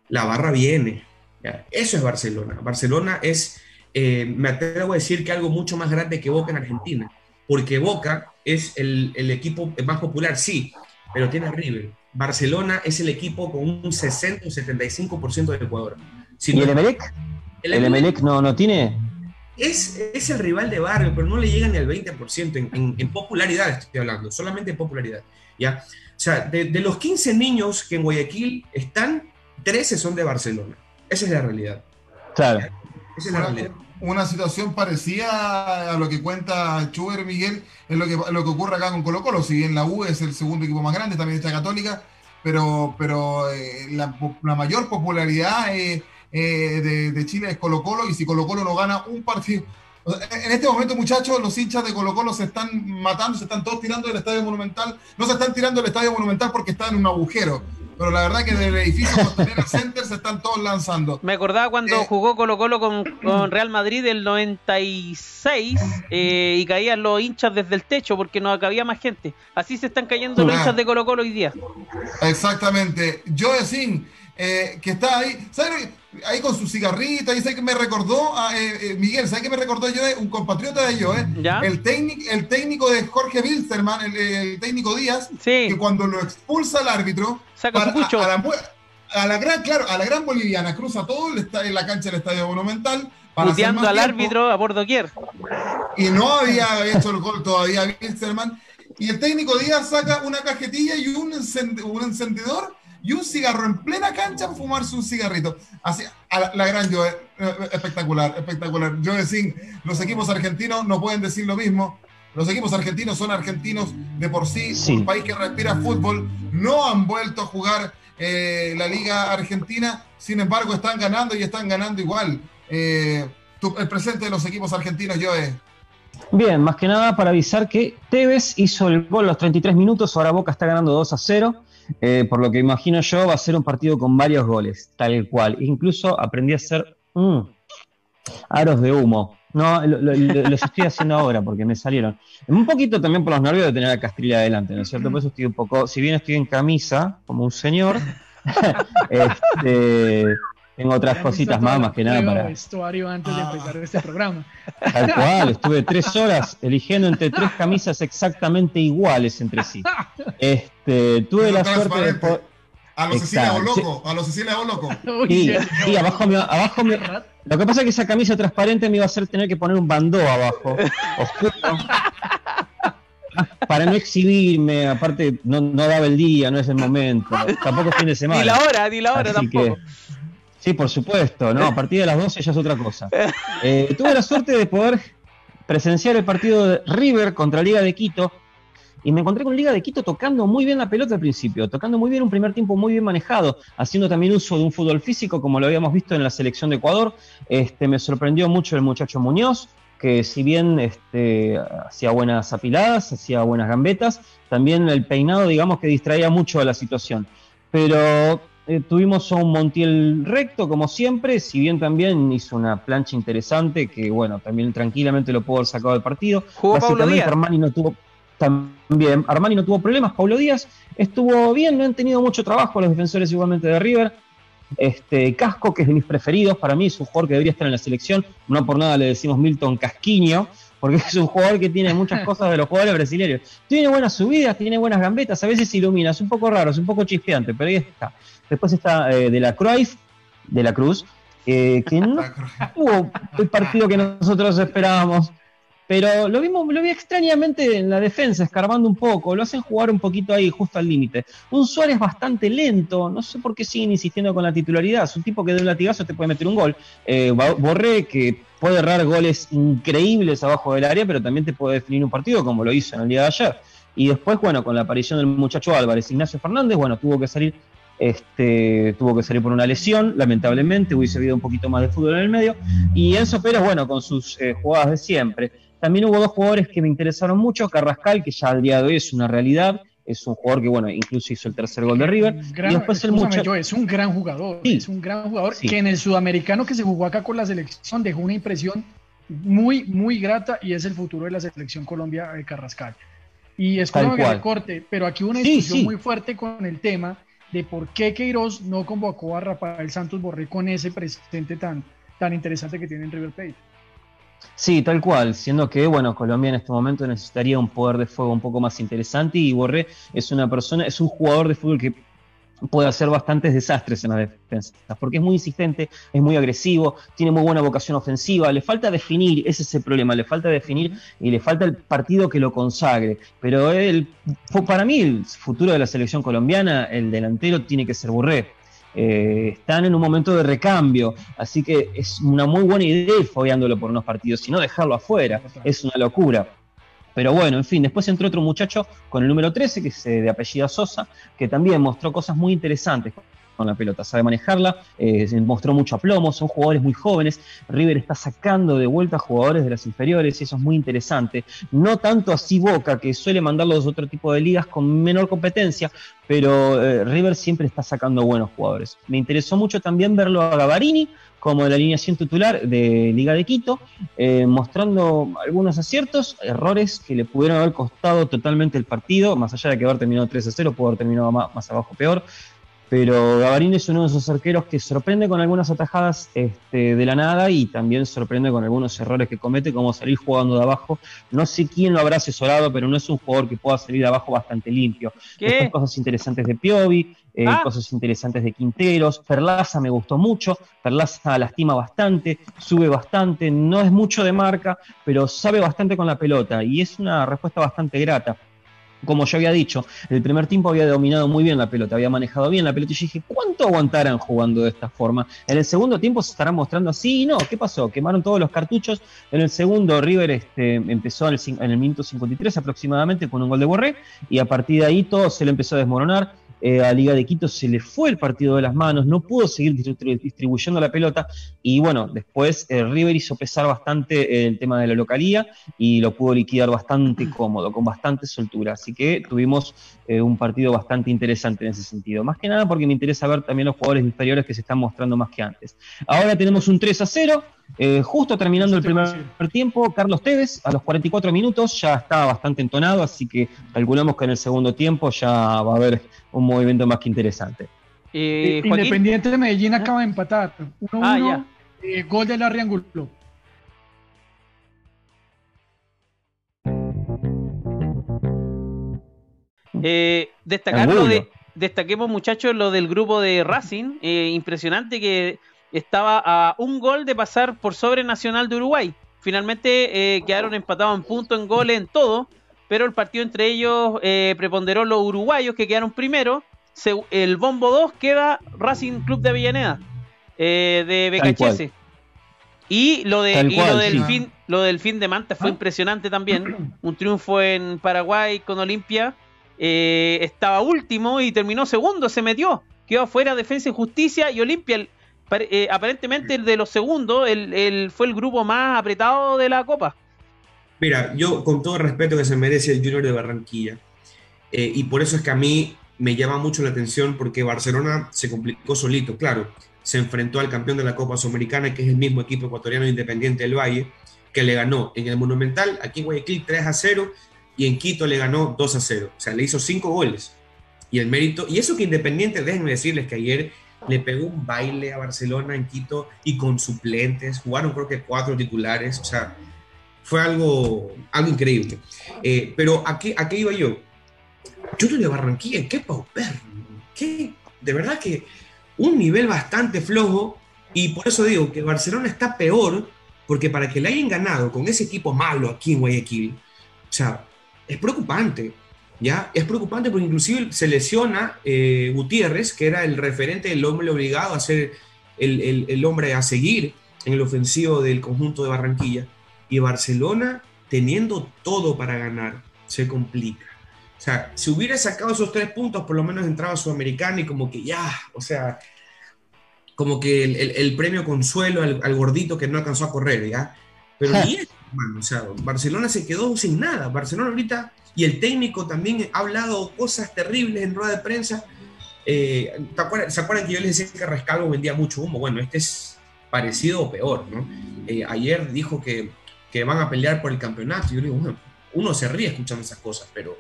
La barra viene, ¿ya? Eso es Barcelona. Barcelona es, eh, me atrevo a decir que algo mucho más grande que Boca en Argentina, porque Boca es el, el equipo más popular, sí, pero tiene River. Barcelona es el equipo con un 60 o 75% del Ecuador. Si ¿Y no- el Emelec? El ¿El Emelec no, no tiene? es, es el rival de barrio, pero no le llega ni al 20% en, en, en popularidad, estoy hablando, solamente en popularidad. ¿ya? O sea, de, de, los 15 niños que en Guayaquil están, 13 son de Barcelona. Esa es la realidad. Claro. Esa es la una, realidad. una situación parecida a lo que cuenta Chuber Miguel, es lo que, lo que ocurre acá con Colo Colo. Si bien la U es el segundo equipo más grande, también está Católica, pero, pero eh, la, la, mayor popularidad eh, eh, de, de, Chile es Colo Colo, y si Colo Colo no gana un partido... En este momento, muchachos, los hinchas de Colo Colo se están matando, se están todos tirando del Estadio Monumental. No se están tirando del Estadio Monumental porque están en un agujero. pero la verdad que del edificio Costanera Center se están todos lanzando. Me acordaba cuando Eh. jugó Colo Colo con, con Real Madrid del 96 eh, y caían los hinchas desde el techo porque no cabía más gente. Así se están cayendo los hinchas de Colo Colo hoy día. Exactamente. Joe Sin, eh, que está ahí, ¿sabes? Ahí con su cigarrita, y sé que me recordó a eh, eh, Miguel, ¿sabes qué me recordó Joe? Un compatriota de Joe, ¿Ya? el, técnico, el técnico de Jorge Wilstermann, el, el técnico Díaz, Sí, que cuando lo expulsa el árbitro, saca su a, a la, a la gran, claro, a la gran boliviana, cruza todo el en la cancha del Estadio Monumental. puteando al tiempo, árbitro a por doquier. Y no había hecho el gol todavía Wilstermann. Y el técnico Díaz saca una cajetilla y un encendedor y un cigarro en plena cancha para fumarse un cigarrito. Así, a la, la gran Joe, eh, espectacular, espectacular. Yo decir, los equipos argentinos no pueden decir lo mismo. Los equipos argentinos son argentinos de por sí, Sí. un país que respira fútbol. No han vuelto a jugar eh, la Liga Argentina, sin embargo, están ganando y están ganando igual. Eh, tu- el presente de los equipos argentinos, Joe. Bien, más que nada para avisar que Tevez hizo el gol a los 33 minutos, ahora Boca está ganando 2 a 0. Eh, por lo que imagino yo, va a ser un partido con varios goles, tal cual. Incluso aprendí a hacer mm, aros de humo. No, lo- lo- lo- los estoy haciendo ahora porque me salieron. Un poquito también por los nervios de tener a Castrilla adelante, ¿no es cierto? Por eso estoy un poco, si bien estoy en camisa, como un señor, este, tengo otras cositas más, más que nada para... vestuario antes de Ah. empezar este programa. Tal cual, estuve tres horas eligiendo entre tres camisas exactamente iguales entre sí. Este, tuve Pero la suerte de poder. A los Cecilia. Loco, a los Cecilia Loco. Uy, Sí, sí, abajo me, abajo me- Lo que pasa es que esa camisa transparente me iba a hacer tener que poner un bandó abajo, oscuro. Para no exhibirme, aparte no, no daba el día, no es el momento, tampoco es fin de semana. Ni la hora, ni la hora Así tampoco. que- sí, por supuesto, no, a partir de las 12 ya es otra cosa. Eh, tuve la suerte de poder presenciar el partido de River contra Liga de Quito y me encontré con Liga de Quito tocando muy bien la pelota al principio, tocando muy bien un primer tiempo muy bien manejado, haciendo también uso de un fútbol físico como lo habíamos visto en la selección de Ecuador. Este, me sorprendió mucho el muchacho Muñoz, que si bien este, hacía buenas apiladas, hacía buenas gambetas, también el peinado digamos que distraía mucho a la situación. Pero eh, tuvimos a un Montiel recto, como siempre, si bien también hizo una plancha interesante, que bueno, también tranquilamente lo pudo haber sacado del partido. Jugó Pablo Díaz. Armani no tuvo también, Armani no tuvo problemas, Paulo Díaz estuvo bien, no han tenido mucho trabajo los defensores igualmente de River. Este, Casco, que es de mis preferidos, para mí es un jugador que debería estar en la selección, no por nada le decimos Milton Casquiño, porque es un jugador que tiene muchas cosas de los jugadores brasileños. Tiene buenas subidas, tiene buenas gambetas, a veces ilumina, es un poco raro, es un poco chispeante, pero ahí está. Después está eh, de la Cruyff, de la Cruz, eh, que no tuvo el partido que nosotros esperábamos. Pero lo vimos, lo vi extrañamente en la defensa, escarbando un poco, lo hacen jugar un poquito ahí, justo al límite. Un Suárez bastante lento, no sé por qué siguen insistiendo con la titularidad. Es un tipo que de un latigazo te puede meter un gol. Eh, Borré, que puede errar goles increíbles abajo del área, pero también te puede definir un partido, como lo hizo en el día de ayer. Y después, bueno, con la aparición del muchacho Álvarez, Ignacio Fernández, bueno, tuvo que salir este, tuvo que salir por una lesión, lamentablemente, hubiese habido un poquito más de fútbol en el medio. Y Enzo Pérez, bueno, con sus eh, jugadas de siempre. También hubo dos jugadores que me interesaron mucho, Carrascal, que ya al día de hoy es una realidad, es un jugador que, bueno, incluso hizo el tercer gol de River. Gran- y después el muchacho... Joe, es un gran jugador, Sí. es un gran jugador Sí. que en el sudamericano que se jugó acá con la selección dejó una impresión muy, muy grata y es el futuro de la selección Colombia de Carrascal. Y es como que recorte, pero aquí hubo una discusión sí. muy fuerte con el tema de por qué Queiroz no convocó a Rafael Santos Borré con ese presente tan, tan interesante que tiene en River Plate. Sí, tal cual, siendo que, bueno, Colombia en este momento necesitaría un poder de fuego un poco más interesante y Borré es una persona, es un jugador de fútbol que puede hacer bastantes desastres en la defensa, porque es muy insistente, es muy agresivo, tiene muy buena vocación ofensiva, le falta definir, ese es el problema, le falta definir y le falta el partido que lo consagre, pero el, para mí el futuro de la selección colombiana, el delantero tiene que ser Borré, eh, están en un momento de recambio, así que es una muy buena idea ir fogueándolo por unos partidos, sino dejarlo afuera, es una locura. Pero bueno, en fin, después entró otro muchacho con el número 13, que es eh, de apellido Sosa, que también mostró cosas muy interesantes, con la pelota, sabe manejarla, eh, mostró mucho aplomo, son jugadores muy jóvenes, River está sacando de vuelta jugadores de las inferiores y eso es muy interesante, no tanto así Boca, que suele mandarlos a otro tipo de ligas con menor competencia, pero eh, River siempre está sacando buenos jugadores. Me interesó mucho también verlo a Gavarini, como de la alineación titular de Liga de Quito, eh, mostrando algunos aciertos, errores que le pudieron haber costado totalmente el partido, más allá de que haber terminado 3 a 0, pudo haber terminado más, más abajo peor pero Gavarini es uno de esos arqueros que sorprende con algunas atajadas este, de la nada y también sorprende con algunos errores que comete, como salir jugando de abajo. No sé quién lo habrá asesorado, pero no es un jugador que pueda salir de abajo bastante limpio. ¿Qué? cosas interesantes de Piovi, eh, ah. cosas interesantes de Quinteros. Perlaza me gustó mucho, Perlaza lastima bastante, sube bastante, no es mucho de marca, pero sabe bastante con la pelota y es una respuesta bastante grata como yo había dicho, el primer tiempo había dominado muy bien la pelota, había manejado bien la pelota y yo dije, ¿cuánto aguantarán jugando de esta forma? En el segundo tiempo se estarán mostrando así y no, ¿qué pasó? Quemaron todos los cartuchos. En el segundo River este, empezó en el, en el minuto 53 aproximadamente con un gol de Borré y a partir de ahí todo se le empezó a desmoronar eh, a Liga de Quito se le fue el partido de las manos, no pudo seguir distribuyendo la pelota y bueno, después eh, River hizo pesar bastante el tema de la localía y lo pudo liquidar bastante cómodo, con bastante soltura. Así que tuvimos eh, un partido bastante interesante en ese sentido. Más que nada porque me interesa ver también los jugadores inferiores que se están mostrando más que antes. Ahora tenemos un 3 a 0. Justo terminando el primer tiempo, Carlos Tevez a los 44 minutos ya estaba bastante entonado, así que calculamos que en el segundo tiempo ya va a haber un movimiento más que interesante. Eh, Independiente de Medellín acaba de empatar. 1-1, ah, eh, gol de la Riangulo. Eh, destacar lo de, destaquemos muchachos lo del grupo de Racing, eh, impresionante que estaba a un gol de pasar por sobre Nacional de Uruguay. Finalmente quedaron empatados en punto, en goles, en todo pero el partido entre ellos eh, preponderó los uruguayos que quedaron primero. el bombo 2 queda Racing Club de Avellaneda, eh, de BKHS. Y lo, de, del fin, lo del fin de Manta fue ah. impresionante también. Un triunfo en Paraguay con Olimpia. Eh, estaba último y terminó segundo, se metió. Quedó afuera Defensa y Justicia y Olimpia. Aparentemente el de los segundos el, fue el grupo más apretado de la Copa. Mira, yo con todo el respeto que se merece el Junior de Barranquilla, eh, y por eso es que a mí me llama mucho la atención porque Barcelona se complicó solito, claro, se enfrentó al campeón de la Copa Sudamericana, que es el mismo equipo ecuatoriano independiente del Valle, que le ganó en el Monumental, aquí en Guayaquil 3 a 0, y en Quito le ganó 2 a 0, o sea, le hizo 5 goles. Y el mérito, y eso que Independiente, déjenme decirles que ayer le pegó un baile a Barcelona en Quito y con suplentes, jugaron creo que cuatro titulares, o sea, fue algo, algo increíble. Eh, pero ¿a qué, ¿a qué iba yo? Junior de Barranquilla, qué pauper, qué, de verdad que un nivel bastante flojo y por eso digo que Barcelona está peor porque para que le hayan ganado con ese equipo malo aquí en Guayaquil, o sea, es preocupante, ¿ya? Es preocupante porque inclusive se lesiona eh, Gutiérrez, que era el referente del hombre obligado a ser el, el, el hombre a seguir en el ofensivo del conjunto de Barranquilla. Y Barcelona, teniendo todo para ganar, se complica. O sea, si hubiera sacado esos tres puntos, por lo menos entraba Sudamericana y como que ya, o sea, como que el, premio consuelo al, gordito que no alcanzó a correr, ¿ya? Pero ni Barcelona se quedó sin nada. Barcelona ahorita, y el técnico también ha hablado cosas terribles en rueda de prensa. Eh, ¿Se acuerdan que yo les decía que Rescalvo vendía mucho humo? Bueno, este es parecido o peor, ¿no? Eh, ayer dijo que que van a pelear por el campeonato. yo digo, bueno, uno se ríe escuchando esas cosas, pero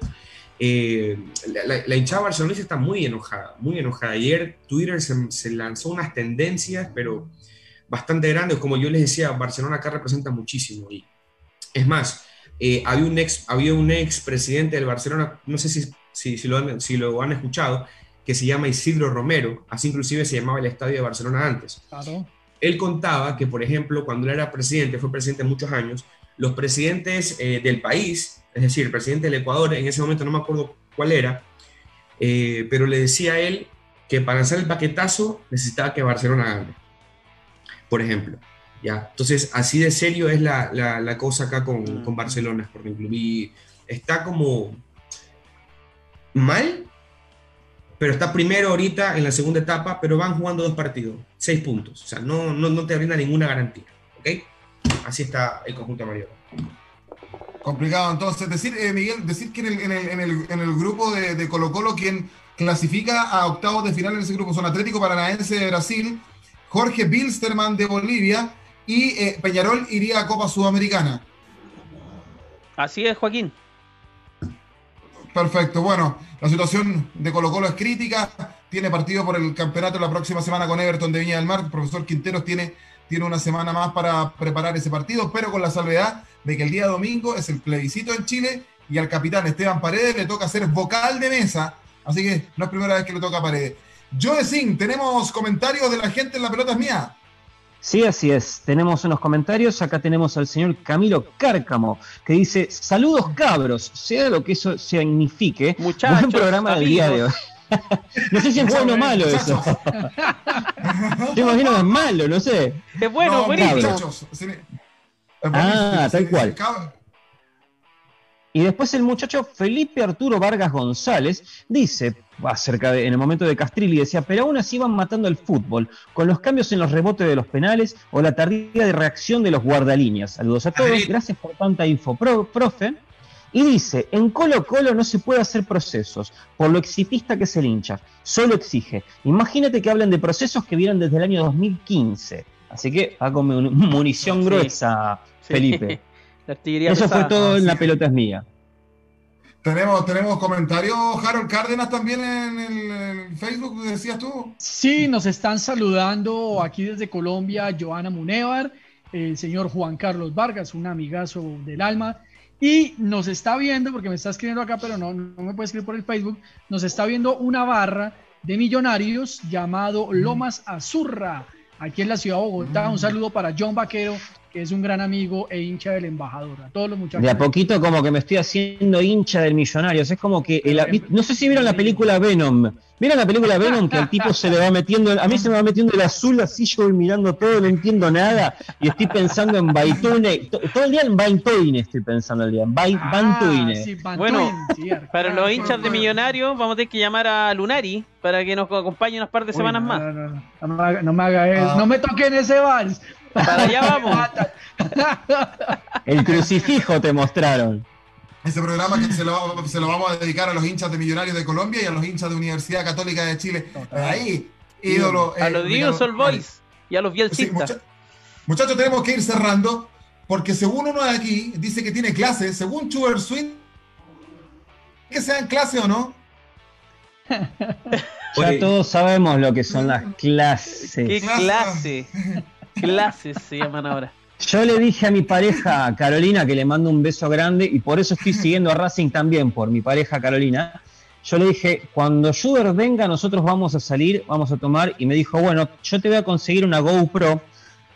eh, la, hinchada barcelonesa está muy enojada, muy enojada. Ayer Twitter se, lanzó unas tendencias, pero bastante grandes. Como yo les decía, Barcelona acá representa muchísimo. Y es más, eh, había, un ex, había un ex presidente del Barcelona, no sé si, si, si, lo han, si lo han escuchado, que se llama Isidro Romero, así inclusive se llamaba el estadio de Barcelona antes. Claro él contaba que, por ejemplo, cuando él era presidente, fue presidente muchos años, los presidentes eh, del país, es decir, el presidente del Ecuador, en ese momento no me acuerdo cuál era, eh, pero le decía a él que para hacer el paquetazo necesitaba que Barcelona gane, por ejemplo. ¿Ya? Entonces, así de serio es la, la, cosa acá con, con, Barcelona, por ejemplo. Y está como mal, pero está primero ahorita en la segunda etapa, pero van jugando dos partidos, seis puntos. O sea, no, no, no te brinda ninguna garantía. ¿Ok? Así está el conjunto amarillo. Complicado, entonces, decir, eh, Miguel, decir que en el, en el, en el, en el grupo de, de, Colo Colo, quien clasifica a octavos de final en ese grupo son Atlético Paranaense de Brasil, Jorge Bilsterman de Bolivia y eh, Peñarol iría a Copa Sudamericana. Así es, Joaquín. Perfecto, bueno, la situación de Colo Colo es crítica, tiene partido por el campeonato la próxima semana con Everton de Viña del Mar, el profesor Quinteros tiene, tiene una semana más para preparar ese partido, pero con la salvedad de que el día domingo es el plebiscito en Chile y al capitán Esteban Paredes le toca ser vocal de mesa, así que no es primera vez que le toca a Paredes. Joe Sin, tenemos comentarios de la gente en la pelota es mía. Sí, así es. Tenemos unos comentarios. Acá tenemos al señor Camilo Cárcamo, que dice: Saludos cabros, sea lo que eso signifique. Muchachos, Buen programa del día de hoy. no sé si es bueno o malo eso. Yo imagino que es malo, no sé. Es bueno, No, buenísimo. muchachos, Ah, tal cual. Y después el muchacho Felipe Arturo Vargas González dice acerca de en el momento de Castrilli decía, pero aún así van matando el fútbol con los cambios en los rebotes de los penales o la tardía de reacción de los guardalíneas. Saludos a todos, gracias por tanta info, pro- profe. Y dice, en Colo Colo no se puede hacer procesos, por lo exitista que es el hincha, solo exige. Imagínate que hablan de procesos que vienen desde el año 2015. Así que va con mun- munición Sí. gruesa, Sí. Felipe. La artillería Eso fue todo en. La Pelota es Mía. Tenemos, tenemos comentarios, Harold Cárdenas también en el, en Facebook, decías tú. Sí, nos están saludando aquí desde Colombia Joana Munevar, el señor Juan Carlos Vargas, un amigazo del alma, y nos está viendo, porque me está escribiendo acá, pero no, no me puede escribir por el Facebook, nos está viendo una barra de millonarios llamado Lomas Azurra, aquí en la ciudad de Bogotá. Un saludo para John Vaquero, que es un gran amigo e hincha del embajador. A todos los muchachos. De a poquito como que me estoy haciendo hincha del Millonarios. Es como que... el- no sé si vieron la película Venom. ¿Vieron la película Venom? Que al tipo se le va metiendo... A mí se me va metiendo el azul así, yo voy mirando todo, no entiendo nada. Y estoy pensando en Baitune. to- Todo el día en Baintoine estoy pensando el día. En Ah, Bantuine. sí, Bantuine, Bueno, Para ah, los hinchas de bueno. Millonarios, vamos a tener que llamar a Lunari para que nos acompañe unas par de Uy, semanas no, más. No, no, no, no me haga, no me haga eso. Ah. No me toquen ese vals. Para allá vamos. El crucifijo te mostraron. Ese programa que se lo, se lo vamos a dedicar a los hinchas de Millonarios de Colombia y a los hinchas de Universidad Católica de Chile. Total. Ahí, ídolo. A eh, los Ricardo- Dinosaur Boys y a los Sí, Bielcistas. mucha- muchachos, tenemos que ir cerrando porque según uno de aquí dice que tiene clase, según Chuber Swing, que sea en clase o no. Ya todos sabemos lo que son las clases. ¿Qué clase? Clases se llaman ahora. Yo le dije a mi pareja Carolina que le mando un beso grande y por eso estoy siguiendo a Racing también, por mi pareja Carolina. Yo le dije, cuando Schubert venga, nosotros vamos a salir, vamos a tomar, y me dijo, bueno, yo te voy a conseguir una GoPro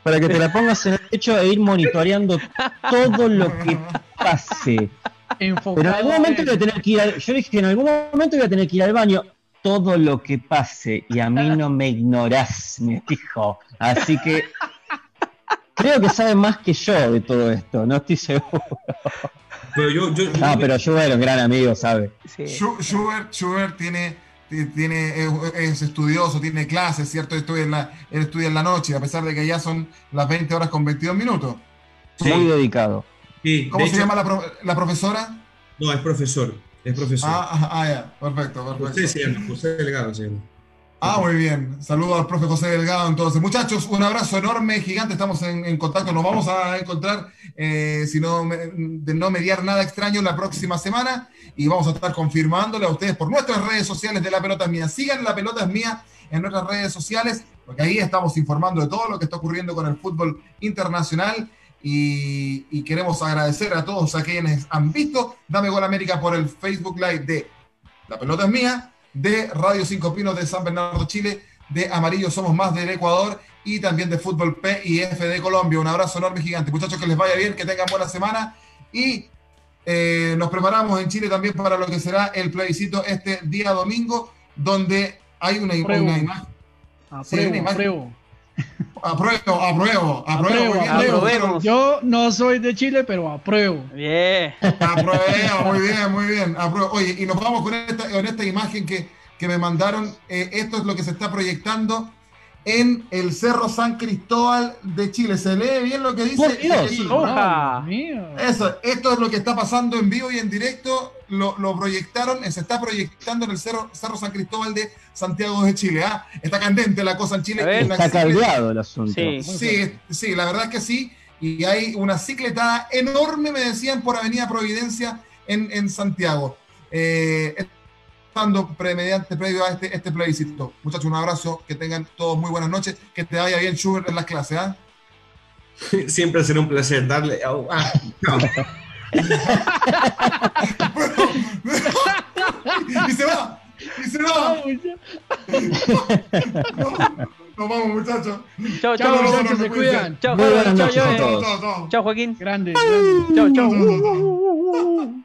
para que te la pongas en el techo e ir monitoreando todo lo que pase. Enfocado Pero en algún momento en- voy a tener que ir al, yo dije en algún momento voy a tener que ir al baño. Todo lo que pase, y a mí no me ignorás, me dijo. Así que creo que sabe más que yo de todo esto, no estoy seguro. pero yo, yo, Ah, pero yo era un gran amigo, ¿sabe? Sí. Schu- Schubert, Schubert tiene, tiene, es, es estudioso, tiene clases, ¿cierto? Estudia en la, él estudia en la noche, a pesar de que ya son las 20 horas con 22 minutos. Sí. Muy dedicado. sí, ¿Cómo de se hecho- llama la profesora? No, es profesor. Es profesor. Ah, ah, ah, ya, perfecto, perfecto. José se llama, José Delgado se llama. Ah, muy bien. Saludos al profe José Delgado. Entonces, muchachos, un abrazo enorme, gigante. Estamos en, en contacto. Nos vamos a encontrar, eh, si no, me- de no mediar nada extraño, la próxima semana. Y vamos a estar confirmándole a ustedes por nuestras redes sociales de La Pelota es Mía. Sigan La Pelota es Mía en nuestras redes sociales, porque ahí estamos informando de todo lo que está ocurriendo con el fútbol internacional. Y, y queremos agradecer a todos a quienes han visto Dame Gol América por el Facebook Live de La Pelota es Mía de Radio Cinco Pinos de San Bernardo, Chile, de Amarillo Somos Más del Ecuador y también de Fútbol P y F de Colombia. Un abrazo enorme gigante. Muchachos, que les vaya bien, que tengan buena semana y eh, nos preparamos en Chile también para lo que será el plebiscito este día domingo, donde hay una, Apruebo. una imagen. Sí, una Apruebo, imagen. Apruebo. Apruebo, apruebo, apruebo. Yo no soy de Chile, pero apruebo. Bien. Apruebo, muy bien, muy bien. apruebo. Oye, y nos vamos con esta, con esta imagen que que me mandaron. Eh, esto es lo que se está proyectando en el Cerro San Cristóbal de Chile. ¿Se lee bien lo que dice? Dios. Eso, esto es lo que está pasando en vivo y en directo. Lo, lo proyectaron, eh, se está proyectando en el Cerro, Cerro San Cristóbal de Santiago de Chile. ¿ah? Está candente la cosa en Chile. Ver. Está caldeado el asunto. Sí. Sí, sí, la verdad es que sí. Y hay una cicletada enorme, me decían, por Avenida Providencia en, en Santiago. Eh, estando premediante previo a este, este plebiscito. Muchachos, un abrazo, que tengan todos muy buenas noches, que te vaya bien, Schubert, en las clases. ¿ah? Siempre será un placer darle. oh, ah, no. y se va, y se va. Nos vamos, muchachos. Chao, Chao, chao. no, no, muchachos, no, se no, cuidan. Chao, Chao. Chao, Joaquín. Grande, grande. Chao, chao.